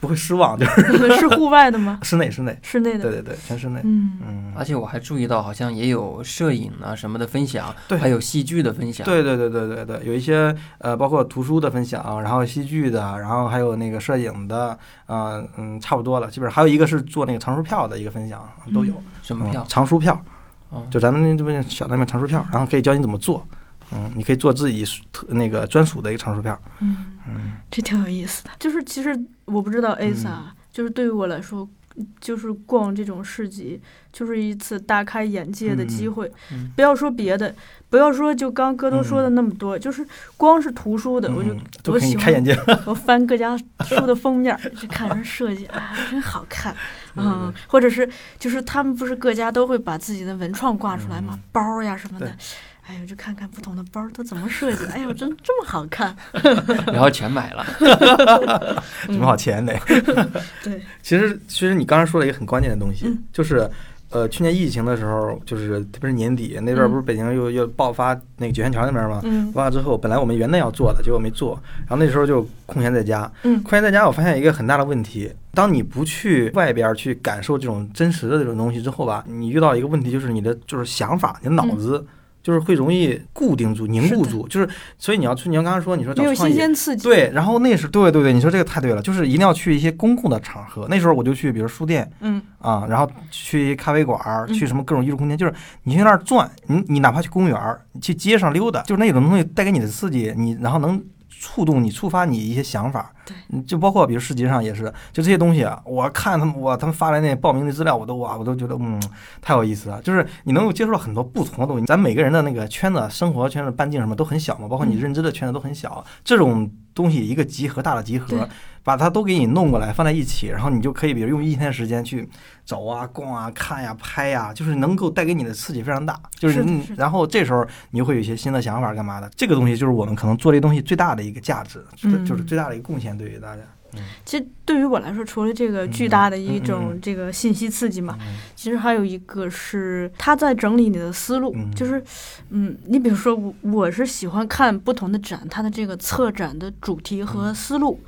不会失望，就是 是户外的吗？室内室内，室内的？对对对，全室内，嗯，嗯，而且我还注意到，好像也有摄影啊什么的分享，对还有戏剧的分享。对对对对对对，有一些呃，包括图书的分享，然后戏剧的，然后还有那个摄影的，呃嗯，差不多了。基本上还有一个是做那个藏书票的一个分享，都有。嗯什么票？藏书票，哦就咱们这边小的那边藏书票，然后可以教你怎么做。嗯，你可以做自己特那个专属的一个藏书票。嗯，嗯这挺有意思的。就是其实我不知道 A 萨、就是对于我来说，就是逛这种市集，就是一次大开眼界的机会。嗯不要说别的，不要说就刚哥都说的那么多，就是光是图书的，我就我喜欢开眼界。我翻各家书的封面儿，就看人设计，啊，真好看。嗯，或者是就是他们不是各家都会把自己的文创挂出来嘛，包儿呀什么的对。哎呦，就看看不同的包儿都怎么设计的，哎呦，真这么好看。然后全买了。挺好钱的。对，其实，其实你刚才说了一个很关键的东西，嗯就是，呃，去年疫情的时候，就是特别是年底那边儿嗯不是北京又又爆发那个九仙桥那边儿吗？嗯爆发之后，本来我们元旦要做的，结果没做，然后那时候就空闲在家。嗯空闲在家，我发现一个很大的问题：当你不去外边去感受这种真实的这种东西之后吧，你遇到一个问题，就是你的就是想法，你的脑子。就是会容易固定住、凝固住，就是所以你要去，你要刚刚说，你说找没有新创业，鲜刺激。对，然后那是对对对，你说这个太对了，就是一定要去一些公共的场合。那时候我就去，比如书店嗯。啊，然后去咖啡馆去什么各种艺术空间，就是你去那儿转，你你哪怕去公园，你去街上溜达，就是那种东西带给你的刺激，你然后能触动你、触发你一些想法。对嗯，就包括比如市集上也是，就这些东西啊，我看他们我他们发来那报名的资料，我都哇，我都觉得嗯太有意思了。就是你能够接触到很多不同的东西，咱每个人的那个圈子、生活圈子、半径什么都很小嘛，包括你嗯认知的圈子都很小。这种东西一个集合大的集合，把它都给你弄过来放在一起，然后你就可以比如用一天时间去走啊、逛啊、看呀、拍呀，就是能够带给你的刺激非常大。就是你是是然后这时候你就会有一些新的想法干嘛的。这个东西就是我们可能做这东西最大的一个价值，嗯就是最大的一个贡献对于大家。其实对于我来说，除了这个巨大的一种这个信息刺激嘛，嗯其实还有一个是他在整理你的思路，嗯就是，嗯，你比如说我我是喜欢看不同的展，它的这个策展的主题和思路，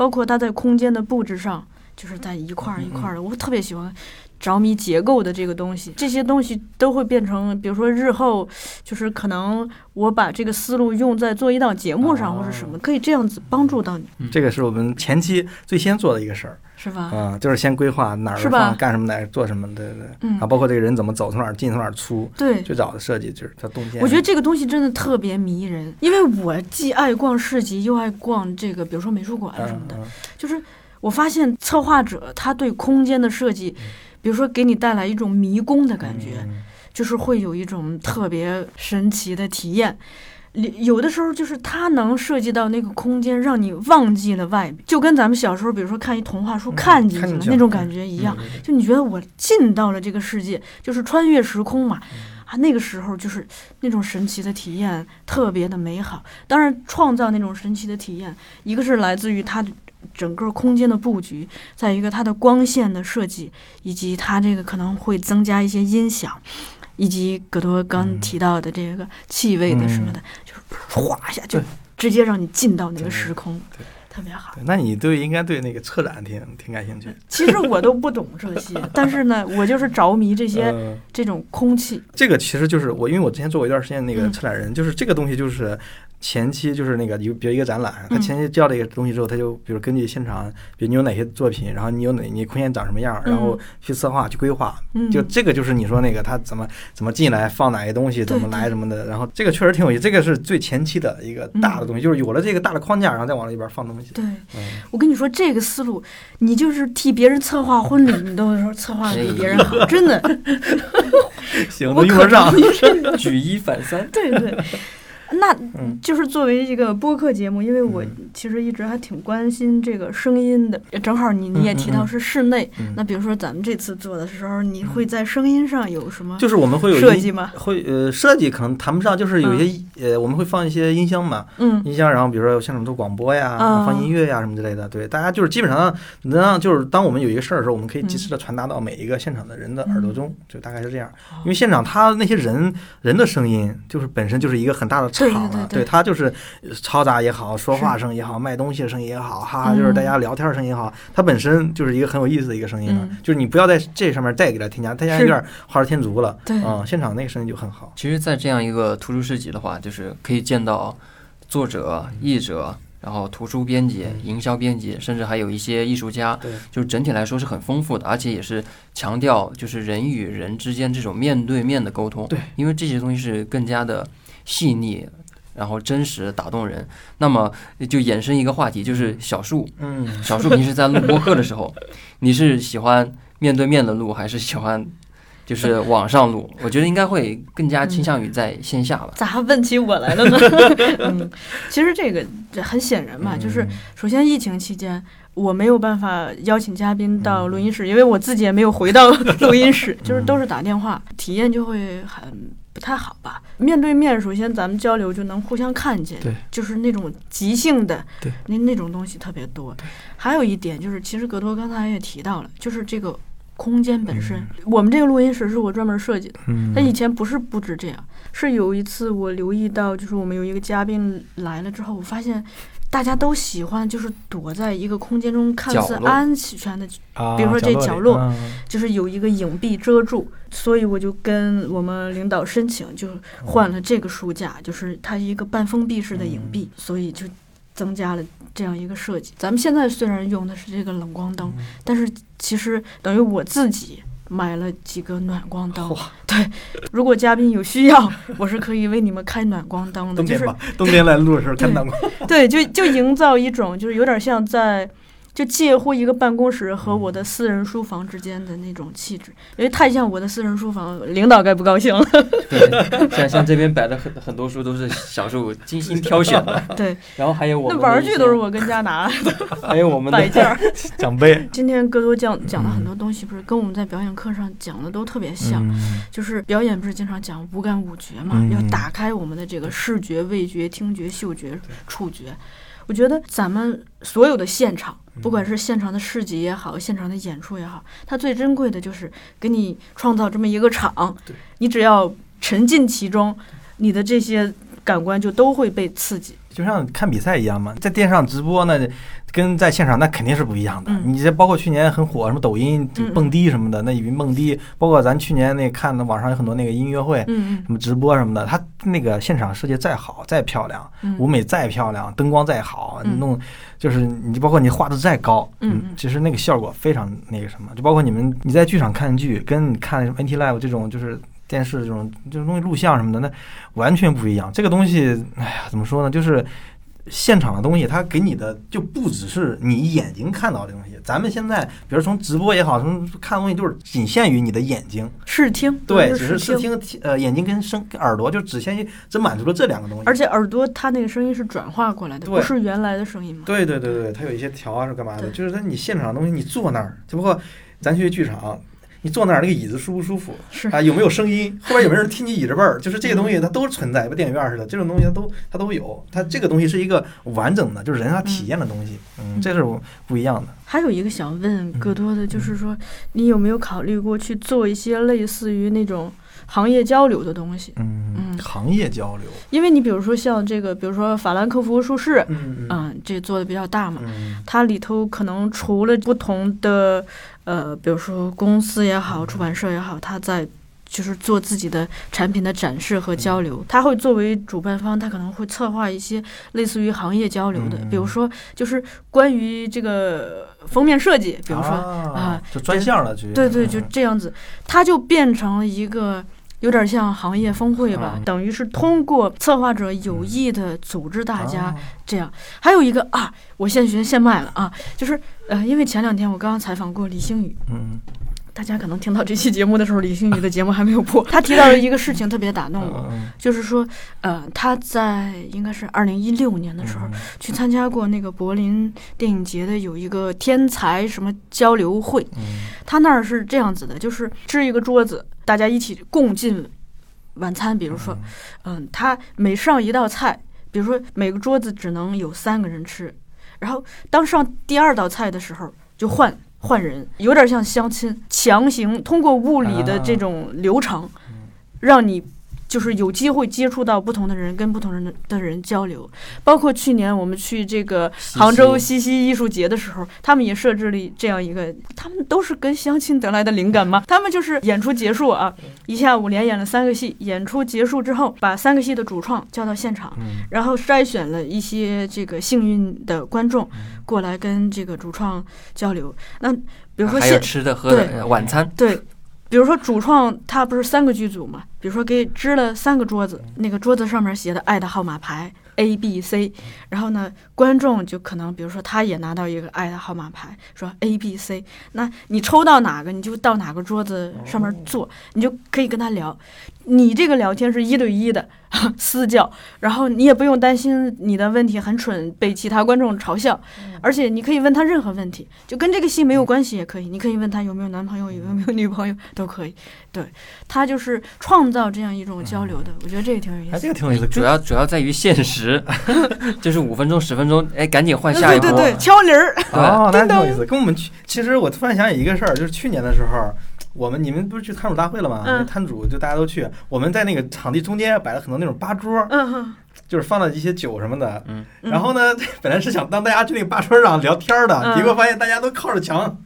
包括它在空间的布置上，就是在一块儿一块儿的，我特别喜欢着迷结构的这个东西，这些东西都会变成，比如说日后就是可能我把这个思路用在做一档节目上或者什么，可以这样子帮助到你，这个是我们前期最先做的一个事儿是吧？啊，就是先规划哪儿是吧放干什么哪儿做什么，对对对。嗯啊包括这个人怎么走，从哪儿进，从哪儿出，对，最早的设计就是它动线。我觉得这个东西真的特别迷人，因为我既爱逛市集，又爱逛这个，比如说美术馆什么的。嗯就是我发现策划者他对空间的设计，比如说给你带来一种迷宫的感觉，嗯就是会有一种特别神奇的体验。里有的时候就是它能涉及到那个空间，让你忘记了外面，就跟咱们小时候，比如说看一童话书，嗯看进去了了那种感觉一样。就你觉得我进到了这个世界，就是穿越时空嘛，嗯啊，那个时候就是那种神奇的体验，特别的美好。当然，创造那种神奇的体验，一个是来自于它的整个空间的布局，再一个它的光线的设计，以及它这个可能会增加一些音响，以及葛多刚嗯。提到的这个气味的什么的，就是哗一下就直接让你进到那个时空对，特别好。那你对应该对那个策展挺挺感兴趣。其实我都不懂这些，但是呢，我就是着迷这些嗯。这种空气。这个其实就是我，因为我之前做过一段时间那个嗯。策展人，就是这个东西就是前期就是那个有比如一个展览，他嗯。前期交了一个东西之后，他就比如根据现场，比如你有哪些作品，然后你有哪你空间长什么样，然后去策划去规划，嗯，就这个就是你说那个他怎么怎么进来放哪些东西，怎么来什么的，然后这个确实挺有意思，这个是最前期的一个大的东西，就是有了这个大的框架，然后再往里边放东西。对，嗯，我跟你说这个思路，你就是替别人策划婚礼，你都说策划的比别人好，真的，行，我用得上。举一反三。对对。那嗯。就是作为一个播客节目，因为我嗯。其实一直还挺关心这个声音的。正好你你也提到是室内，嗯。那比如说咱们这次做的时候，你会在声音上有什么就是我们会有音设计吗？会呃设计可能谈不上，就是有些、呃我们会放一些音箱嘛，嗯。音箱，然后比如说像什么做广播呀、啊放音乐呀什么之类的，对，大家就是基本上能让就是当我们有一个事儿的时候，我们可以及时的传达到每一个现场的人的耳朵中，就大概是这样。因为现场他那些人人的声音，就是本身就是一个很大的场对了，对对对他就是嘈杂也好，说话声也好，卖东西的声音也好，哈哈，就是大家聊天的声音也好，它本身就是一个很有意思的一个声音了。嗯就是你不要在这上面再给它添加，添加有点画蛇添足了。对嗯，现场那个声音就很好。其实，在这样一个图书市集的话，就是可以见到作者、译者，然后图书编辑、营销编辑，甚至还有一些艺术家，就是整体来说是很丰富的，而且也是强调就是人与人之间这种面对面的沟通。对，因为这些东西是更加的细腻。然后真实打动人，那么就衍生一个话题，就是小树。嗯，小树平时在录播客的时候，你是喜欢面对面的录，还是喜欢就是网上录？我觉得应该会更加倾向于在线下吧。咋问起我来了呢？嗯，其实这个这很显然嘛，就是首先疫情期间。我没有办法邀请嘉宾到录音室，因为我自己也没有回到录音室，就是都是打电话，体验就会很不太好吧。面对面，首先咱们交流就能互相看见，对，就是那种即兴的，对，那那种东西特别多。还有一点就是，其实格多刚才也提到了，就是这个空间本身，我们这个录音室是我专门设计的，嗯，它以前不是布置这样，是有一次我留意到，就是我们有一个嘉宾来了之后，我发现大家都喜欢就是躲在一个空间中看似安全的，啊比如说这角落里就是有一个影壁遮住，所以我就跟我们领导申请，就换了这个书架，就是它一个半封闭式的影壁，所以就增加了这样一个设计。咱们现在虽然用的是这个冷光灯，但是其实等于我自己。买了几个暖光灯，对，如果嘉宾有需要，我是可以为你们开暖光灯冬天吧，冬天来录的时候开暖光。对，就就营造一种就是有点像在。就介乎一个办公室和我的私人书房之间的那种气质，因为太像我的私人书房，领导该不高兴了。对，像像这边摆的很很多书都是小时候精心挑选的，对，然后还有我那玩具都是，我跟家拿的。还有我们的摆件儿。奖杯，今天哥多讲讲的很多东西，不是跟我们在表演课上讲的都特别像，嗯。就是表演不是经常讲五感五觉嘛，嗯。要打开我们的这个视觉、味觉、听觉、嗅觉、触觉。我觉得咱们所有的现场，不管是现场的市集也好，现场的演出也好，它最珍贵的就是给你创造这么一个场，你只要沉浸其中，你的这些感官就都会被刺激。就像看比赛一样嘛，在电视上直播那跟在现场那肯定是不一样的。嗯。你这包括去年很火什么抖音蹦迪什么的，那云蹦迪，包括咱去年那看的网上有很多那个音乐会。嗯什么直播什么的，它那个现场设计再好再漂亮，嗯。舞美再漂亮，灯光再好，嗯。弄就是你包括你画的再高，其实那个效果非常那个什么，就包括你们你在剧场看剧，跟你看什么 NT Live 这种就是电视这种这种东西录像什么的，那完全不一样。这个东西，哎呀，怎么说呢？就是现场的东西，它给你的就不只是你眼睛看到的东西。咱们现在，比如从直播也好，什么看东西，就是仅限于你的眼睛，视听，对，只是视听。呃，眼睛跟声跟耳朵就只限于只满足了这两个东西。而且耳朵它那个声音是转化过来的，不是原来的声音吗。对对对对，它有一些调啊是干嘛的？就是在你现场的东西，你坐那儿，只不过咱去剧场，你坐那儿那个椅子舒不舒服是啊？有没有声音？后边有没有人踢你椅子背儿？就是这些东西它都存在，跟电影院似的，这种东西它都它都有。它这个东西是一个完整的，就是人他体验的东西，嗯，这是不一样的。还有一个想问嗯戈多的，就是说，你有没有考虑过去做一些类似于那种行业交流的东西？嗯嗯行业交流，因为你比如说像这个，比如说法兰克福术士，嗯嗯嗯，这做的比较大嘛，嗯它里头可能除了不同的呃，比如说公司也好，出版社也好，它在就是做自己的产品的展示和交流。他会作为主办方，他可能会策划一些类似于行业交流的，比如说就是关于这个封面设计，比如说啊，就专项的去，对对，就这样子，它就变成了一个。有点像行业峰会吧，等于是通过策划者有意的组织大家这样。还有一个啊，我现学现卖了啊，就是呃，因为前两天我刚刚采访过李星宇，嗯，大家可能听到这期节目的时候，李星宇的节目还没有播。他提到了一个事情特别打动我，就是说呃，他在应该是二零一六年的时候去参加过那个柏林电影节的有一个天才什么交流会，他那儿是这样子的，就是支一个桌子。大家一起共进晚餐，比如说，嗯，他每上一道菜，比如说每个桌子只能有三个人吃，然后当上第二道菜的时候就换换人，有点像相亲，强行通过物理的这种流程，让你。就是有机会接触到不同的人，跟不同人的的人交流。包括去年我们去这个杭州西溪艺术节的时候，他们也设置了这样一个，他们都是跟相亲得来的灵感吗？他们就是演出结束啊，一下午连演了三个戏。演出结束之后，把三个戏的主创叫到现场，然后筛选了一些这个幸运的观众过来跟这个主创交流。那比如说，还有吃的喝的晚餐，对。比如说主创他不是三个剧组嘛？比如说给支了三个桌子，那个桌子上面写的爱的号码牌 A B C，然后呢，观众就可能比如说他也拿到一个爱的号码牌，说 A B C，那你抽到哪个你就到哪个桌子上面坐，你就可以跟他聊。你这个聊天是一对一的 私教，然后你也不用担心你的问题很蠢被其他观众嘲笑，而且你可以问他任何问题，就跟这个戏没有关系也可以。你可以问他有没有男朋友，有没有女朋友都可以。对他就是创造这样一种交流的，我觉得这个挺有意思。这个挺有意思，主要主要在于现实，就是五分钟十分钟，哎，赶紧换下一波。对对对，敲铃儿。哦，那挺有意思。跟我们去，其实我突然想起一个事儿，就是去年的时候。我们你们不是去摊主大会了吗？那摊主就大家都去。我们在那个场地中间摆了很多那种吧桌，就是放了一些酒什么的。然后呢，本来是想让大家去那个吧桌上聊天的，结果发现大家都靠着墙，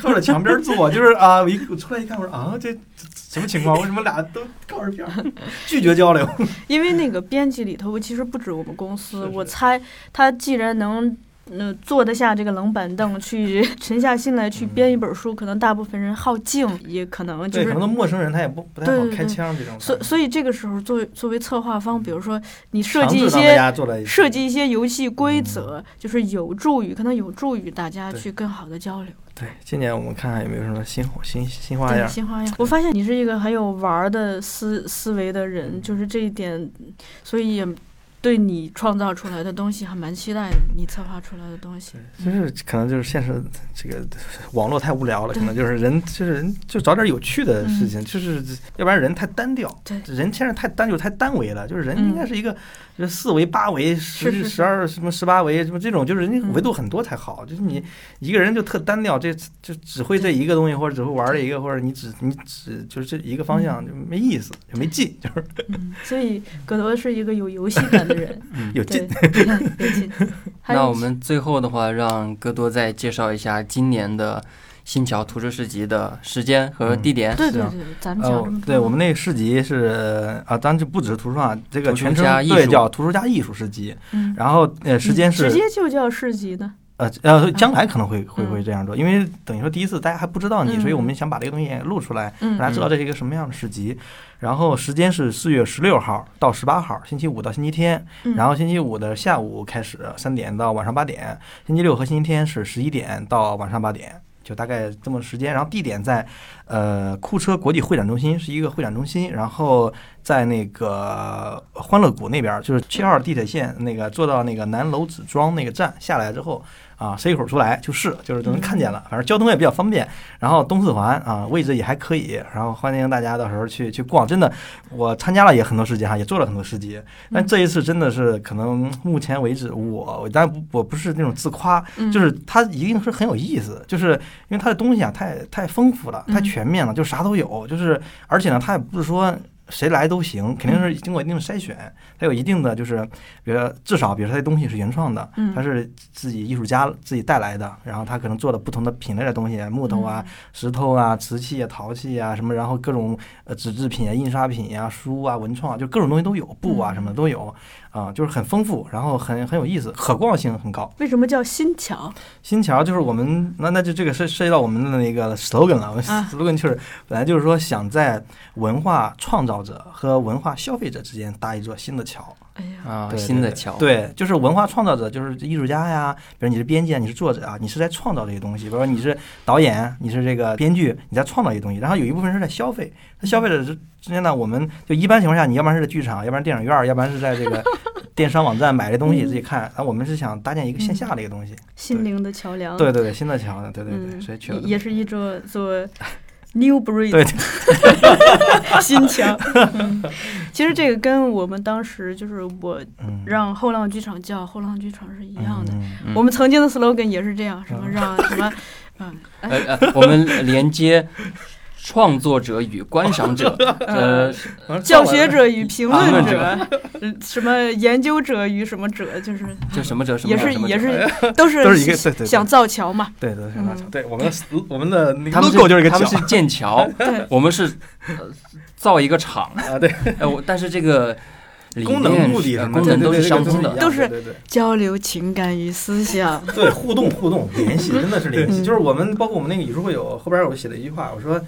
靠着墙边坐。就是啊，我一我出来一看，我说啊，这什么情况？为什么俩都靠着边？拒绝交流。因为那个编辑里头其实不止我们公司，我猜他既然能。那坐得下这个冷板凳 去沉下心来去编一本书，可能大部分人好静，也可能就是可能陌生人他也不不太好开枪这种。所所以这个时候，作为作为策划方，比如说你设计一些设计一些游戏规则，就是有助于可能有助于大家去更好的交流。对，今年我们看看有没有什么新新新花样。新花样。我发现你是一个很有玩的思思维的人，就是这一点，所以也。对你创造出来的东西还蛮期待的，你策划出来的东西，就是可能就是现实这个网络太无聊了，可能就是人就是人就找点有趣的事情，就是要不然人太单调，对，人现在太单就太单维了，就是人应该是一个。就四维、八维、十、十二什么十八维什么这种，就是人家维度很多才好。就是你一个人就特单调，这就只会这一个东西，或者只会玩这一个，或者你只你只就是这一个方向就没意思，就没劲，就是。所以葛德是一个有游戏感的人，有劲。有劲。那我们最后的话，让戈多再介绍一下今年的。新桥图书市集的时间和地点？对对对，咱们讲对我们那个市集是啊，咱就不只是图书啊，这个全称对叫图书加艺术市集。嗯，然后呃，时间是直接就叫市集的。呃呃，将来可能会会会这样做，因为等于说第一次大家还不知道你，所以我们想把这个东西录出来，让大家知道这是一个什么样的市集。然后时间是四月十六号到十八号，星期五到星期天。然后星期五的下午开始三点到晚上八点，星期六和星期天是十一点到晚上八点。就大概这么时间，然后地点在，呃，库车国际会展中心是一个会展中心，然后在那个欢乐谷那边，就是七号地铁线那个坐到那个南楼子庄那个站下来之后。啊，塞一口出来就是，就是就能看见了。反正交通也比较方便，然后东四环啊，位置也还可以。然后欢迎大家到时候去去逛。真的，我参加了也很多市集哈，也做了很多市集。但这一次真的是可能目前为止，我但我不是那种自夸，就是它一定是很有意思，就是因为它的东西啊太太丰富了，太全面了，就啥都有。就是而且呢，它也不是说。谁来都行，肯定是经过一定的筛选，它有一定的就是，比如说至少比如说它东西是原创的，嗯。它是自己艺术家自己带来的，然后他可能做了不同的品类的东西，木头啊、石头啊、瓷器啊、陶器啊什么，然后各种呃纸制品啊、印刷品呀、书啊、文创啊，就各种东西都有，布啊什么的都有啊，就是很丰富，然后很很有意思，可逛性很高。为什么叫新桥？新桥就是我们那那就这个涉涉及到我们的那个 slogan 了，我们啊 slogan 就是本来就是说想在文化创造者和文化消费者之间搭一座新的桥。哎呀，啊，新的桥，对，就是文化创造者，就是艺术家呀，比如你是编辑啊，你是作者啊，你是在创造这些东西，比如说你是导演，你是这个编剧，你在创造一些东西，然后有一部分是在消费。那消费者之之间呢，我们就一般情况下，你要不然是在剧场，要不然电影院儿，要不然是在这个 电商网站买这东西自己看。啊我们是想搭建一个线下的一个东西。心灵的桥梁。对对对，新的桥梁，对对对，嗯所以取了也是一座做 new breed 对。新墙。嗯 其实这个跟我们当时就是我嗯。让后浪剧场叫后浪剧场是一样的。我们曾经的 slogan 也是这样，什么嗯。让什么，嗯，哎。呃呃，我们连接创作者与观赏者，呃，嗯教学者与评论者，嗯什么研究者与什么者，就是 就什么者什么也是也是都是都是一个对对对。想造桥嘛。对对对嗯。对，我们的我们的那个他们 logo 就是一个桥他们是建桥，对，我们是呃造一个厂，啊，对，呃，我但是这个理功能目的功能都是相通的。对对对，都是交流情感与思想。对，互动互动联系，真的是联系。就是我们包括我们那个语数会有后边我写了一句话，我说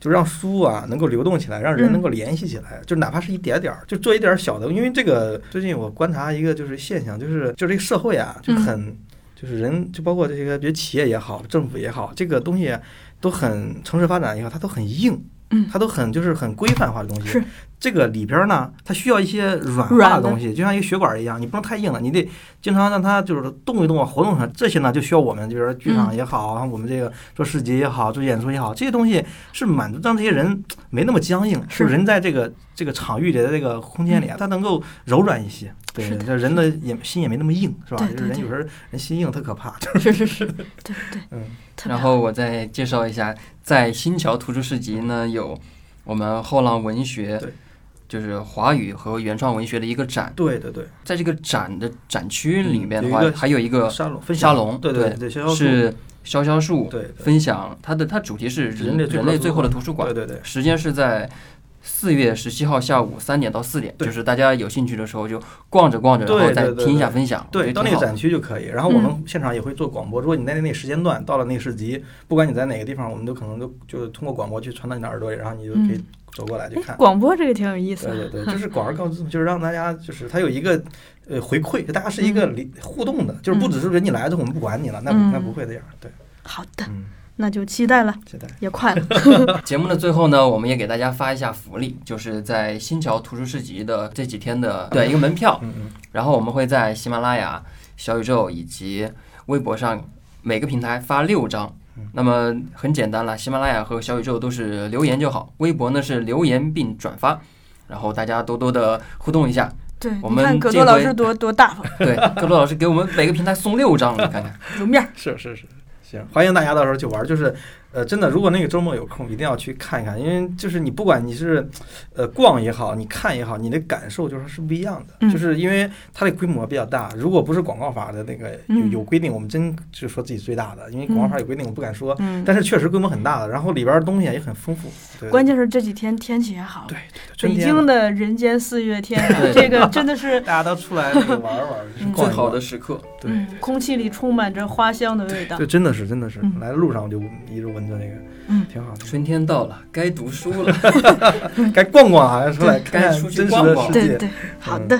就让书啊能够流动起来，让人嗯能够联系起来，就哪怕是一点点儿，就做一点儿小的。因为这个最近我观察一个就是现象，就是就这个社会啊，就嗯很。就是人，就包括这个，比如企业也好，政府也好，这个东西都很城市发展也好，它都很硬，嗯它都很就是很规范化的东西。是这个里边儿呢，它需要一些软化的的东西，就像一个血管一样，你不能太硬了，你得经常让它就是动一动啊，活动上。这些呢，就需要我们，比如说剧场也好，然后我们这个做市集也好，做演出也好，这些东西是满足让这些人没那么僵硬，是是人在这个这个场域里的这个空间里啊，他能够柔软一些。对是，的这人的也心也没那么硬，是吧？对对对就是人有时候人心硬特可怕。是 是是，对对，嗯，然后我再介绍一下，在新桥图书市集呢有我们后浪文学，就是华语和原创文学的一个展，对对对，在这个展的展区里面的话，嗯有还有一个沙龙分享沙龙，对对对，消消是潇潇树对对。分享它的它主题是人人类最后的人类最后的图书对馆，对对。时间是在四月十七号下午三点到四点，就是大家有兴趣的时候就逛着逛着，然后再对对对听一下分享，我对，到那个展区就可以。然后我们现场也会做广播，如果你在那个时间段到了那个市集，不管你在哪个地方，我们都可能都就是通过广播去传到你的耳朵里，然后你就可以走过来去哎看。广播这个挺有意思的。对对对，就是广而告之，就是让大家就是它有一个呃回馈，大家是一个互动的，就是不只是人你来了之后我们不管你了，那那不会这样。对，好的，嗯，那就期待了，期待也快了。节目的最后呢，我们也给大家发一下福利，就是在新桥图书市集的这几天的对一个门票，嗯嗯，然后我们会在喜马拉雅、小宇宙以及微博上每个平台发六张嗯。那么很简单了，喜马拉雅和小宇宙都是留言就好，微博呢是留言并转发，然后大家多多的互动一下。对，我们你看葛这回多老师多多大方，对，各路老师给我们每个平台送六张，你看看。有面儿。是是是，行，欢迎大家到时候去玩。就是，呃，真的，如果那个周末有空，一定要去看一看，因为就是你不管你是，呃，逛也好，你看也好，你的感受就是是不一样的。嗯就是因为它的规模比较大，如果不是广告法的那个有嗯有规定，我们真就说自己最大的，因为广告法有规定，我不敢说。嗯，但是确实规模很大的，然后里边的东西啊也很丰富。对关键是这几天天气也好。对对对，北京的人间四月天 啊，这个真的是，大家都出来那个玩玩 最好的时刻，对嗯，空气里充满着花香的味道对，。真的是真的是嗯，来的路上我就一直闻着那个，嗯，挺好的。春天到了，该读书了。该逛逛啊，出来看看真实的世界。对对，好的。